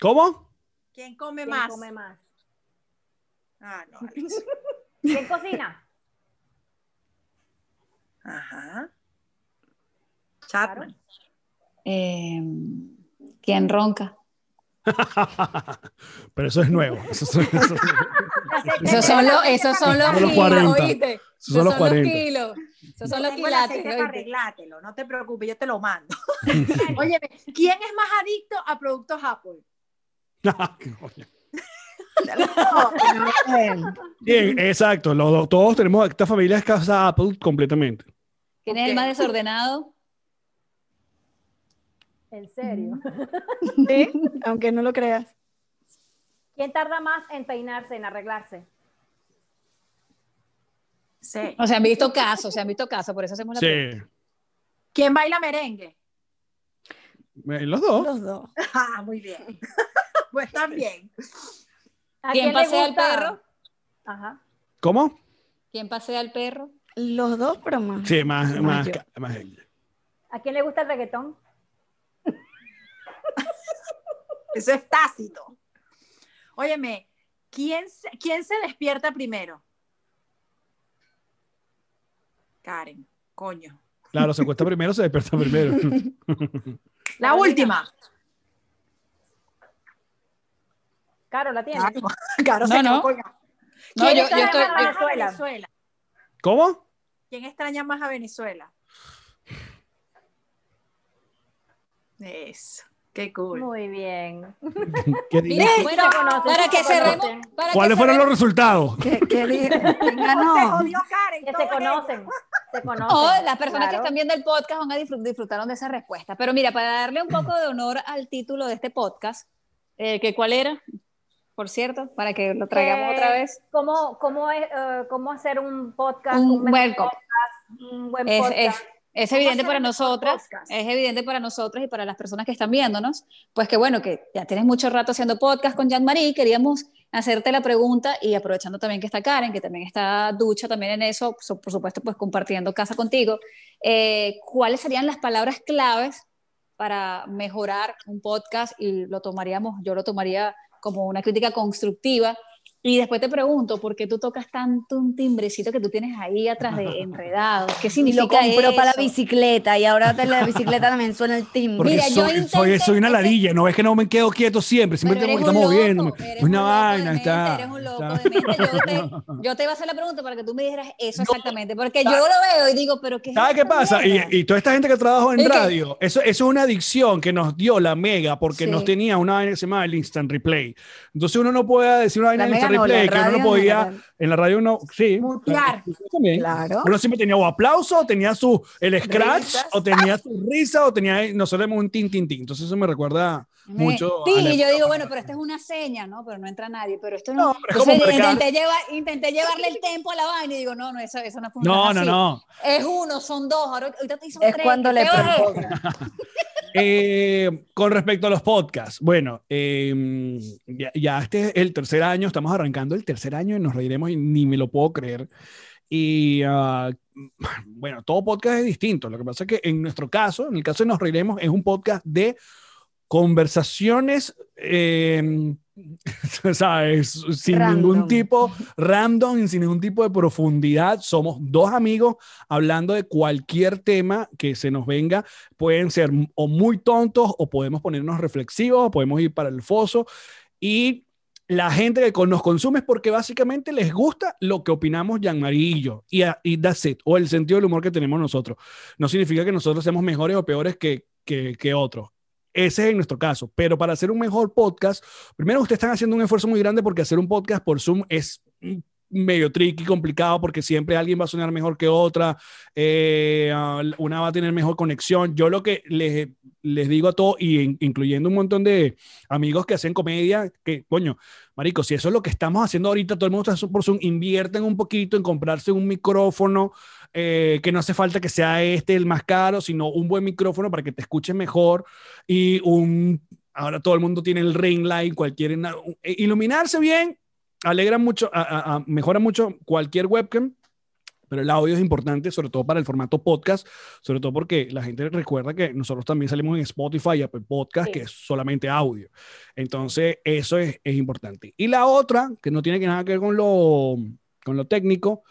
¿Cómo? ¿Quién come ¿Quién más? come más? Ah, no, Alex. ¿Quién cocina? Ajá. Chatman. Eh, ¿Quién ronca? Pero eso es nuevo. Eso es- eso es- Esos son los, esos son los Son los kilos, 40. ¿oíste? Esos son los 40. kilos. Esos son los quilates, arreglártelo, no te preocupes, yo te lo mando. Oye, ¿quién es más adicto a productos Apple? Bien, exacto. los dos- todos tenemos, esta familia es casa Apple completamente. ¿Quién es el más desordenado? ¿En serio? Sí, aunque no lo creas. ¿Quién tarda más en peinarse, en arreglarse? Sí. O sea, han visto casos, se han visto casos, por eso hacemos la pregunta. Sí. ¿Quién baila merengue? Eh, Los dos. Los dos. Ah, muy bien. pues también. ¿A ¿Quién le pasea al perro? Ajá. ¿Cómo? ¿Quién pasea al perro? Los dos, pero más. Sí, más, Más más, más- ¿A quién le gusta el reggaetón? Eso es tácito. Óyeme, ¿quién se, ¿quién se despierta primero? Karen, coño. Claro, se acuesta primero, se despierta primero. La última. Caro, ¿la tiene? Claro, claro, No, se no. No, ¿Quién yo- yo estoy-? Venezuela? ¿Cómo? ¿Quién extraña más a Venezuela? Eso, qué cool. Muy bien. ¿Qué bueno, para que se cerremos. para que ¿Cuáles fueron los resultados? ¿Qué, qué? ¿Quién Se Karen. Que se conocen. Se conocen. Oh, las personas que están viendo el podcast van a disfrut- disfrutaron de esa respuesta. Pero mira, para darle un poco de honor al título de este podcast, eh, que ¿cuál era? Por cierto, para que lo traigamos Que- otra vez. ¿Cómo, cómo, es, eh, cómo hacer un podcast? Un mejor buen podcast, un buen Es, podcast. es- es ¿Cómo evidente para un nosotras, podcast? es evidente para nosotros y para las personas que están viéndonos, pues que bueno, que ya tienes mucho rato haciendo podcast con Jean-Marie, queríamos hacerte la pregunta y aprovechando también que está Karen, que también está ducha también en eso, so- por supuesto, pues compartiendo casa contigo, eh, ¿cuáles serían las palabras claves para mejorar un podcast? Y lo tomaríamos, yo lo tomaría como una crítica constructiva. Y después te pregunto, ¿por qué tú tocas tanto un timbrecito que tú tienes ahí atrás de enredado? ¿Qué significa lo compró para la eso? bicicleta y ahora de la bicicleta también suena el timbre. Porque Mira, yo soy, intenté- soy, soy una ladilla, no es que no me quedo quieto siempre, siempre Pero tengo que eres estar un moviéndome. loco, eres Es un una vaina, está. Eres un loco está. de mente. Yo te, yo te iba a hacer la pregunta para que tú me dijeras eso exactamente, porque yo lo veo y digo, pero ¿qué es ¿Sabes qué pasa? Y, y toda esta gente que trabajó en radio, eso, eso es una adicción que nos dio la mega porque Sí. nos tenía una vaina que se llama el instant replay. Entonces uno no puede decir una vaina No, replay que uno no podía, general. en la radio uno, sí. Mutear. También. Claro. Uno siempre tenía o aplauso, o tenía su, el scratch, Risas. o tenía su risa, o tenía, nosotros éramos un tin, tin, tin. Entonces eso me recuerda mucho. Sí, y yo digo, bueno, pero esta es una seña, ¿no? Pero no entra nadie, pero esto No, no. pero Entonces intenté, llevar, intenté llevarle el tempo a la vaina y digo, no, no, eso, eso no funciona. No, no, así. no. Es uno, son dos, ahora ahorita son Es tres. cuando ¿qué le. Eh, con respecto a los podcasts, bueno, eh, ya, ya este es el tercer año, estamos arrancando el tercer año y nos reiremos y ni me lo puedo creer. Y ah, bueno, todo podcast es distinto. Lo que pasa es que en nuestro caso, en el caso de Nos Reiremos, es un podcast de conversaciones, eh, ¿sabes? Sin Random. ningún tipo, random, sin ningún tipo de profundidad. Somos dos amigos hablando de cualquier tema que se nos venga. Pueden ser o muy tontos o podemos ponernos reflexivos o podemos ir para el foso. Y la gente que nos consume es porque básicamente les gusta lo que opinamos Jean-Marie y yo. Y, a- y that's it. O el sentido del humor que tenemos nosotros. No significa que nosotros seamos mejores o peores que, que, que otros. Ese es nuestro caso. Pero para hacer un mejor podcast, primero ustedes están haciendo un esfuerzo muy grande porque hacer un podcast por Zoom es mm, medio tricky, complicado, porque siempre alguien va a sonar mejor que otra, eh, ah, una va a tener mejor conexión. Yo lo que les, digo a todos, y in- incluyendo un montón de amigos que hacen comedia, que, coño, marico, si eso es lo que estamos haciendo ahorita, todo el mundo está por Zoom, invierten un poquito en comprarse un micrófono, eh, que no hace falta que sea este el más caro, sino un buen micrófono para que te escuches mejor y un... Ahora todo el mundo tiene el ring light, cualquier... eh, Iluminarse bien, alegra mucho, a- a- a- mejora mucho cualquier webcam, pero el audio es importante, sobre todo para el formato podcast, sobre todo porque la gente recuerda que nosotros también salimos en Spotify y Apple Podcast, Sí. que es solamente audio. Entonces, eso es, es importante. Y la otra, que no tiene que nada que ver con lo, con lo técnico,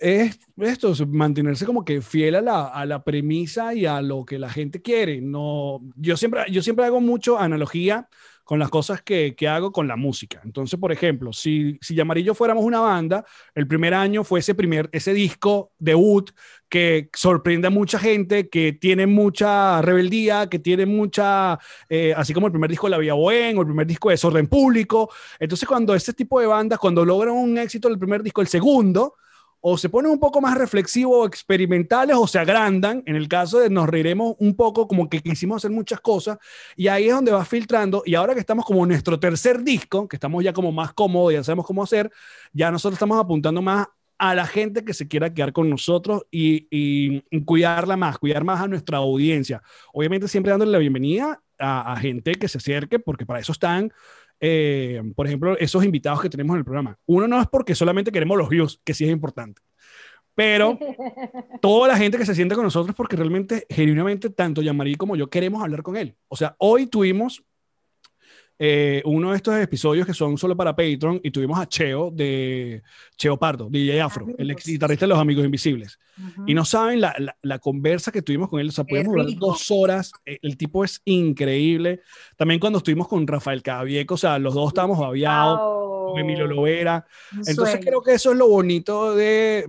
es esto, es mantenerse como que fiel a la, a la premisa y a lo que la gente quiere. No, yo, siempre, yo siempre hago mucho analogía con las cosas que, que hago con la música. Entonces, por ejemplo, si, si Yamarillo fuéramos una banda, el primer año fue ese, primer, ese disco debut que sorprende a mucha gente, que tiene mucha rebeldía, que tiene mucha, eh, así como el primer disco de La Vía Buen o el primer disco de Desorden Público. Entonces, cuando ese tipo de bandas, cuando logran un éxito el primer disco, el segundo, o se ponen un poco más reflexivos o experimentales o se agrandan. En el caso de nos reiremos un poco como que quisimos hacer muchas cosas y ahí es donde va filtrando. Y ahora que estamos como nuestro tercer disco, que estamos ya como más cómodos, ya sabemos cómo hacer, ya nosotros estamos apuntando más a la gente que se quiera quedar con nosotros y cuidarla más, cuidar más a nuestra audiencia. Obviamente siempre dándole la bienvenida a, a gente que se acerque, porque para eso están eh, por ejemplo, esos invitados que tenemos en el programa. Uno no es porque solamente queremos los views, que sí es importante. Pero toda la gente que se siente con nosotros porque realmente, genuinamente, tanto Yamari como yo queremos hablar con él. O sea, hoy tuvimos eh, uno de estos episodios que son solo para Patreon y tuvimos a Cheo de Cheo Pardo, DJ Afro, el ex guitarrista de Los Amigos Invisibles. Y no saben la, la, la conversa que tuvimos con él, o sea, podemos durar dos horas, eh, el tipo es increíble. También cuando estuvimos con Rafael Cabieco, o sea, los dos estábamos babiados, Wow. con Emilio Lovera. Un Entonces sueño. creo que eso es lo bonito de,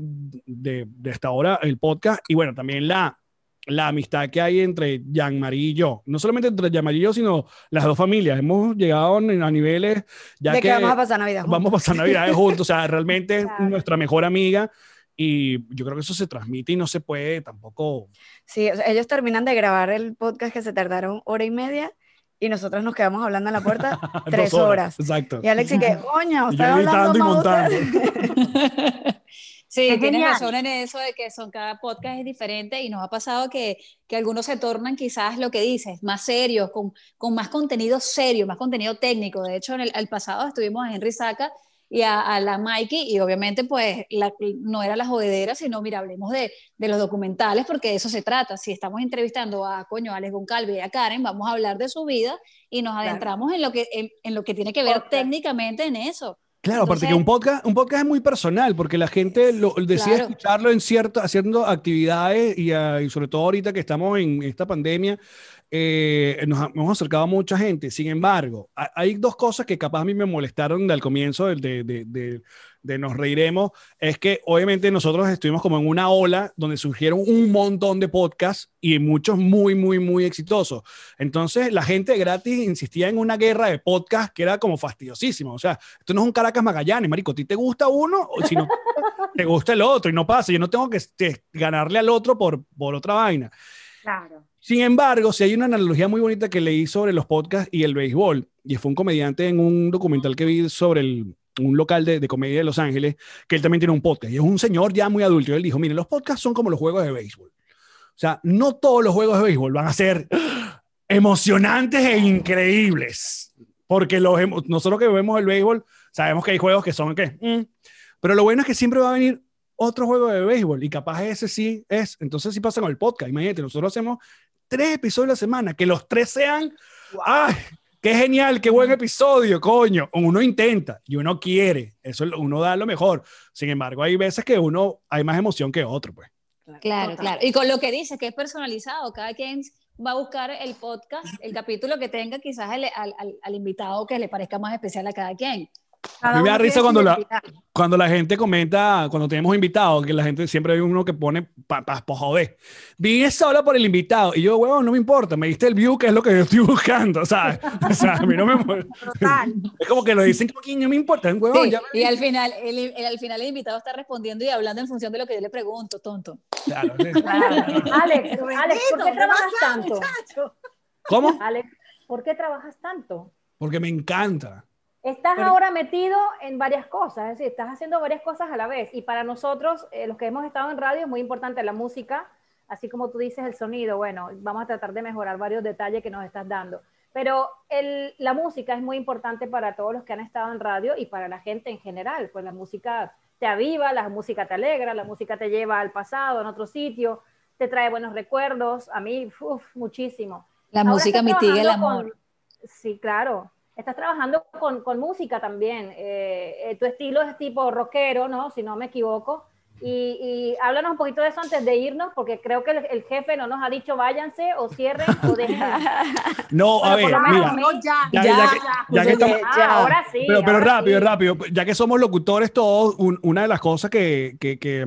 de, de esta hora, el podcast, y bueno, también la, la amistad que hay entre Jean-Marie y yo. No solamente entre Jean-Marie y yo, sino las dos familias. Hemos llegado a niveles ya de que, que vamos a pasar Navidad juntos. vamos a pasar Navidades juntos. O sea, realmente Claro. nuestra mejor amiga. Y yo creo que eso se transmite y no se puede tampoco. Sí, o sea, ellos terminan de grabar el podcast que se tardaron hora y media y nosotros nos quedamos hablando en la puerta tres dos horas. Exacto. Y Alex y que, yo están editando hablando y montando. ustedes". Sí, Es tienes genial. razón en eso de que son cada podcast es diferente y nos ha pasado que, que algunos se tornan quizás lo que dices, más serios, con, con más contenido serio, más contenido técnico. De hecho, en el, el pasado estuvimos a Henry Saca y a, a la Mikey y obviamente pues la- no era la jodedera, sino mira, hablemos de, de los documentales porque de eso se trata. Si estamos entrevistando a coño, a Alex Goncalves y a Karen, vamos a hablar de su vida y nos adentramos en, lo que, en, en lo que tiene que ver Podcast. técnicamente en eso. Claro, aparte que un podcast, un podcast es muy personal porque la gente lo, decide Claro. escucharlo en cierto, haciendo actividades y, ah, y sobre todo ahorita que estamos en esta pandemia, eh, nos hemos acercado a mucha gente. Sin embargo, ha- hay dos cosas que capaz a mí me molestaron al comienzo del- de, de, de- de Nos Reiremos. Es que obviamente nosotros estuvimos como en una ola donde surgieron un montón de podcasts y muchos muy, muy, muy exitosos. Entonces la gente gratis insistía en una guerra de podcasts que era como fastidiosísima. O sea, esto no es un Caracas Magallanes, marico. ¿A ti te gusta uno o si no te gusta el otro? Y no pasa. Yo no tengo que este, ganarle al otro por, por otra vaina. Claro. Sin embargo, si hay una analogía muy bonita que leí sobre los podcasts y el béisbol, y fue un comediante en un documental que vi sobre el- un local de, de comedia de Los Ángeles, que él también tiene un podcast, y es un señor ya muy adulto, y él dijo, miren, los podcasts son como los juegos de béisbol. O sea, no todos los juegos de béisbol van a ser emocionantes e increíbles, porque los, nosotros que vemos el béisbol sabemos que hay juegos que son que, mm. pero lo bueno es que siempre va a venir otro juego de béisbol y capaz ese sí es. Entonces sí pasa con el podcast. Imagínate, nosotros hacemos tres episodios a la semana, que los tres sean, ¡ay! ¡Qué genial! ¡Qué buen episodio, coño! Uno intenta y uno quiere, eso uno da lo mejor. Sin embargo, hay veces que uno hay más emoción que otro, pues. Claro, claro. Y con lo que dices, que es personalizado, cada quien va a buscar el podcast, el capítulo que tenga quizás al, al- al- al invitado que le parezca más especial a cada quien. A mí me da risa cuando la-. Cuando la gente comenta, cuando tenemos invitados, que la gente siempre hay uno que pone para pa, pa joder. Vine sola por el invitado. Y yo, huevón, no me importa, me diste el view, que es lo que yo estoy buscando, ¿sabes? O sea, a mí no me Total. Es como que lo dicen como que no me importa, huevón. Sí, ya me y al final, el, el- al final el invitado está respondiendo y hablando en función de lo que yo le pregunto, tonto. Claro, sí. Alex, Pero Alex, ¿por qué trabajas ¿qué pasa, tanto? ¿Cómo? Alex, ¿por qué trabajas tanto? Porque me encanta. Estás Pero- ahora metido en varias cosas, es decir, estás haciendo varias cosas a la vez. Y para nosotros, eh, los que hemos estado en radio, es muy importante la música, así como tú dices, el sonido. Bueno, vamos a tratar de mejorar varios detalles que nos estás dando. Pero el- la música es muy importante para todos los que han estado en radio y para la gente en general. Pues la música te aviva, la música te alegra, la música te lleva al pasado, en otro sitio, te trae buenos recuerdos. A mí, uf, muchísimo. La Ahora música mitiga el amor. con- sí, claro. Estás trabajando con, con música también. Eh, eh, tu estilo es tipo rockero, ¿no? Si no me equivoco. Y, y háblanos un poquito de eso antes de irnos, porque creo que el, el jefe no nos ha dicho váyanse o cierren o dejen. No, a ver, mira. a mí- No, ya, Ya, ya, ya que- ya. ya que estamos- Ah, Ya. ahora sí. Pero, pero ahora rápido, sí. rápido. Ya que somos locutores todos, un- una de las cosas que, que, que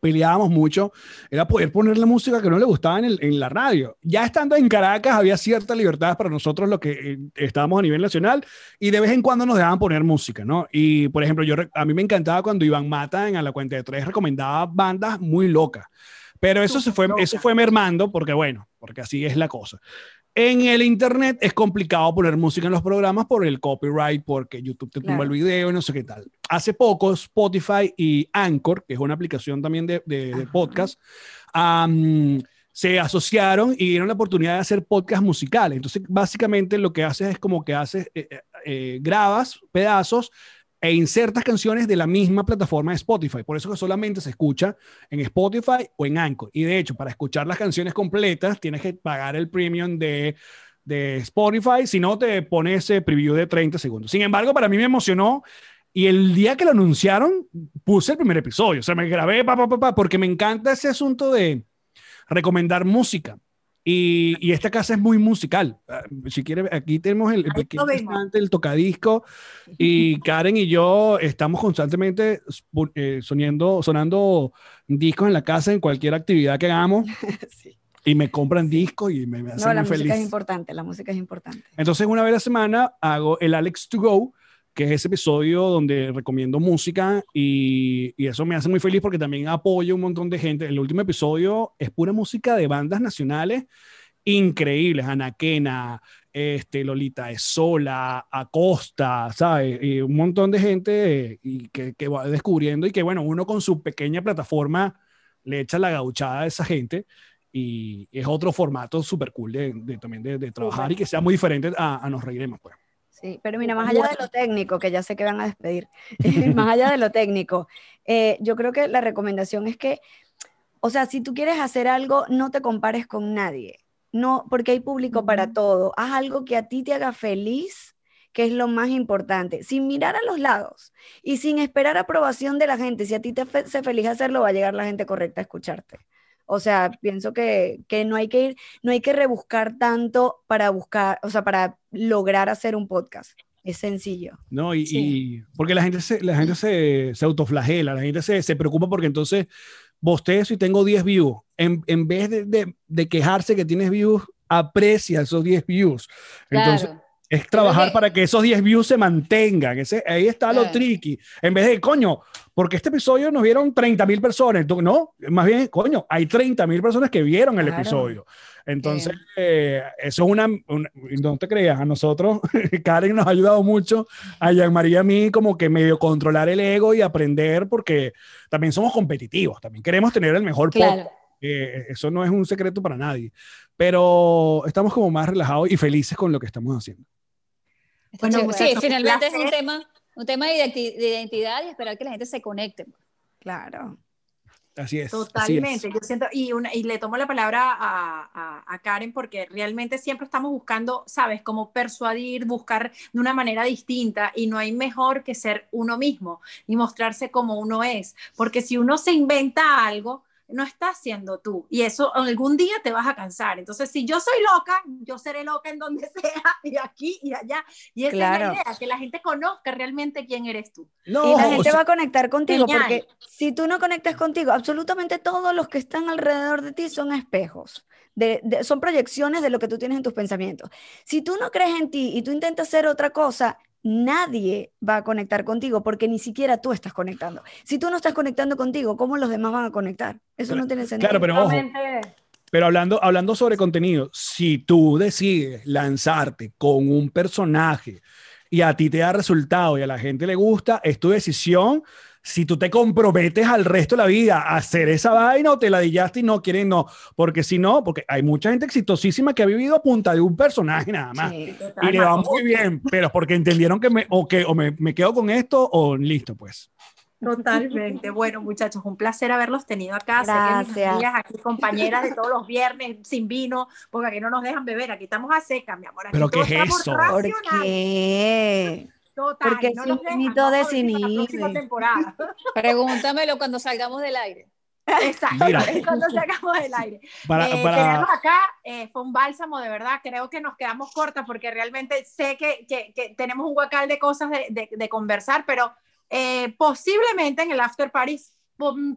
peleábamos mucho era poder poner la música que no le gustaba en, el- en la radio. Ya estando en Caracas había cierta libertad para nosotros los que eh, estábamos a nivel nacional y de vez en cuando nos dejaban poner música, ¿no? Y por ejemplo, yo a mí me encantaba cuando Iván Mata en A la cuenta de tres recomendaba bandas muy locas. Pero eso se fue, eso fue mermando porque bueno, porque así es la cosa. En el internet es complicado poner música en los programas por el copyright, porque YouTube te tumba Claro. el video y no sé qué tal. Hace poco Spotify y Anchor, que es una aplicación también de, de- de podcast, se asociaron y dieron la oportunidad de hacer podcast musicales. Entonces, básicamente lo que haces es como que haces, eh, eh, eh, grabas pedazos e insertas canciones de la misma plataforma de Spotify. Por eso que solamente se escucha en Spotify o en Anchor. Y de hecho, para escuchar las canciones completas, tienes que pagar el premium de, de Spotify. Si no, te pone ese preview de 30 segundos. Sin embargo, para mí me emocionó. Y el día que lo anunciaron, puse el primer episodio. O sea, me grabé, pa, pa, pa, porque me encanta ese asunto de recomendar música. Y, y esta casa es muy musical. Ah, Si quiere, aquí tenemos el, tocadisco. Y Karen y yo estamos constantemente eh, soniendo, sonando discos en la casa en cualquier actividad que hagamos. Sí. Y me compran discos y me, me hacen No, la muy música es importante, la música es importante. Entonces, una vez a la semana hago el Alex to Go, que es ese episodio donde recomiendo música y, y eso me hace muy feliz porque también apoyo un montón de gente. El último episodio es pura música de bandas nacionales increíbles, Anaquena, este, Lolita de Sola, Acosta, ¿sabes? Y un montón de gente y que, que va descubriendo y que, bueno, uno con su pequeña plataforma le echa la gauchada a esa gente y es otro formato súper cool de, también de, de trabajar y que sea muy diferente a, a Nos Reiremos, pues. Sí, pero mira, más allá de lo técnico, que ya sé que van a despedir, más allá de lo técnico, eh, yo creo que la recomendación es que, o sea, si tú quieres hacer algo, no te compares con nadie, no, porque hay público para todo. Haz algo que a ti te haga feliz, que es lo más importante, sin mirar a los lados y sin esperar aprobación de la gente. Si a ti te hace feliz hacerlo, va a llegar la gente correcta a escucharte. O sea, pienso que, que no hay que ir, no hay que rebuscar tanto para buscar, o sea, para lograr hacer un podcast. Es sencillo. ¿no? Y, Sí. y- porque la gente se, la gente se, se autoflagela, la gente se, se preocupa porque entonces bostezo y tengo 10 views. En, en vez de, de- de quejarse que tienes views, aprecia esos 10 views. Entonces, Claro. Es trabajar para que esos 10 views se mantengan. Ese, ahí está lo tricky. En vez de, coño, porque este episodio nos vieron 30 mil personas. No, más bien, coño, hay 30 mil personas que vieron el Claro. episodio. Entonces, eh, eso es una, una- No te creas, a nosotros, Karen nos ha ayudado mucho, a Jean María y a mí, como que medio controlar el ego y aprender, porque también somos competitivos, también queremos tener el mejor podcast. Claro. Eh, eso no es un secreto para nadie, pero estamos como más relajados y felices con lo que estamos haciendo. Está Bueno, sí, finalmente es un tema, un tema de, identi- de identidad y esperar que la gente se conecte. Claro. Así es. así es. Totalmente, yo siento, y, una, y le tomo la palabra a, a- a Karen porque realmente siempre estamos buscando, sabes, como persuadir, buscar de una manera distinta y no hay mejor que ser uno mismo y mostrarse como uno es, porque si uno se inventa algo, no estás siendo tú y eso algún día te vas a cansar. Entonces, si yo soy loca, yo seré loca en donde sea y aquí y allá. Y esa es la idea, que la gente conozca realmente quién eres tú. No, y la o gente sea, va a conectar contigo, Genial. porque si tú no conectas contigo, absolutamente todos los que están alrededor de ti son espejos. De, de- son proyecciones de lo que tú tienes en tus pensamientos. Si tú no crees en ti y tú intentas hacer otra cosa, nadie va a conectar contigo porque ni siquiera tú estás conectando. Si tú no estás conectando contigo, ¿cómo los demás van a conectar? Eso no tiene sentido. Claro, pero ojo, Pero hablando, hablando sobre contenido, si tú decides lanzarte con un personaje y a ti te da resultado y a la gente le gusta, es tu decisión. Si tú te comprometes al resto de la vida a hacer esa vaina o te la dillaste y no quieren, no. Porque si no, porque hay mucha gente exitosísima que ha vivido a punta de un personaje nada más. Sí. Y le va muy bien, pero porque entendieron que me, o que o me, me quedo con esto o listo, pues. Totalmente. Bueno, muchachos, un placer haberlos tenido acá. Mis Gracias. aquí, compañeras de todos los viernes, sin vino, porque aquí no nos dejan beber, aquí estamos a seca, mi amor. Aquí ¿Pero qué es eso? ¿Por qué? Total, Porque no es infinito de. Pregúntamelo cuando salgamos del aire. Exacto, Mira. es cuando sacamos del aire. Para, Eh, para, acá eh, fue un bálsamo, de verdad. Creo que nos quedamos cortas porque realmente sé que, que- que tenemos un guacal de cosas de, de- de conversar, pero eh, posiblemente en el after po-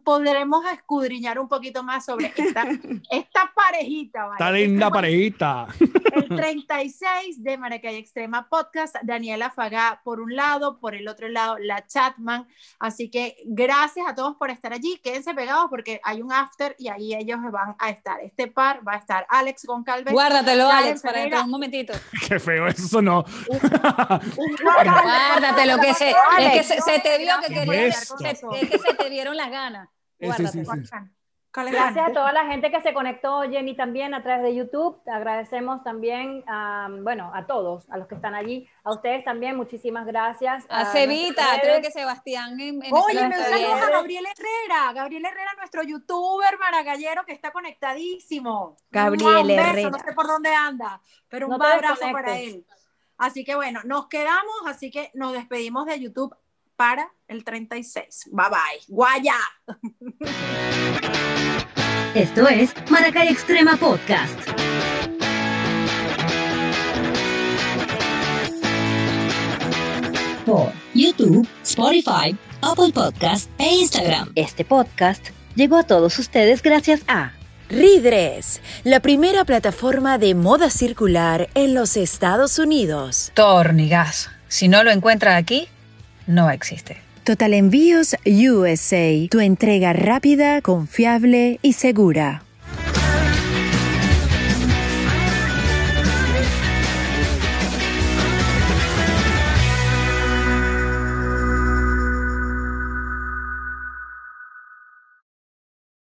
podremos escudriñar un poquito más sobre esta, esta parejita. ¿vale? Está linda Esta parejita. el 36 de Maracay Extrema Podcast, Daniela Fagá por un lado, por el otro lado la Chatman. Así que gracias a todos por estar allí. Quédense pegados porque hay un after y ahí ellos van a estar. Este par va a estar Alex Goncalves. Guárdatelo, Alex, para dentro de un momentito. Qué feo eso un Guárdatelo, que se, es que se, se te vio que querías, se- es que se te dieron las ganas. Sí, sí, sí, Guárdatelo. sí. Gracias a toda la gente que se conectó, Jenny, también a través de YouTube. Agradecemos también, a, bueno, a todos, a los que están allí. A ustedes también, muchísimas gracias. A, Cevita, creo que Sebastián. En, en Oye, me saludos a Gabriel Herrera. Gabriel Herrera, nuestro youtuber maragallero que está conectadísimo. Gabriel un beso, Herrera. No sé por dónde anda, pero un No abrazo para él. Así que bueno, nos quedamos, así que nos despedimos de YouTube para el 36. Bye bye. Guaya. Esto es Maracay Extrema Podcast. Por YouTube, Spotify, Apple Podcast e Instagram. Este podcast llegó a todos ustedes gracias a Ridres, la primera plataforma de moda circular en los Estados Unidos. Tornigas. Si no lo encuentra aquí, no existe. Total Envíos USA, tu entrega rápida, confiable y segura.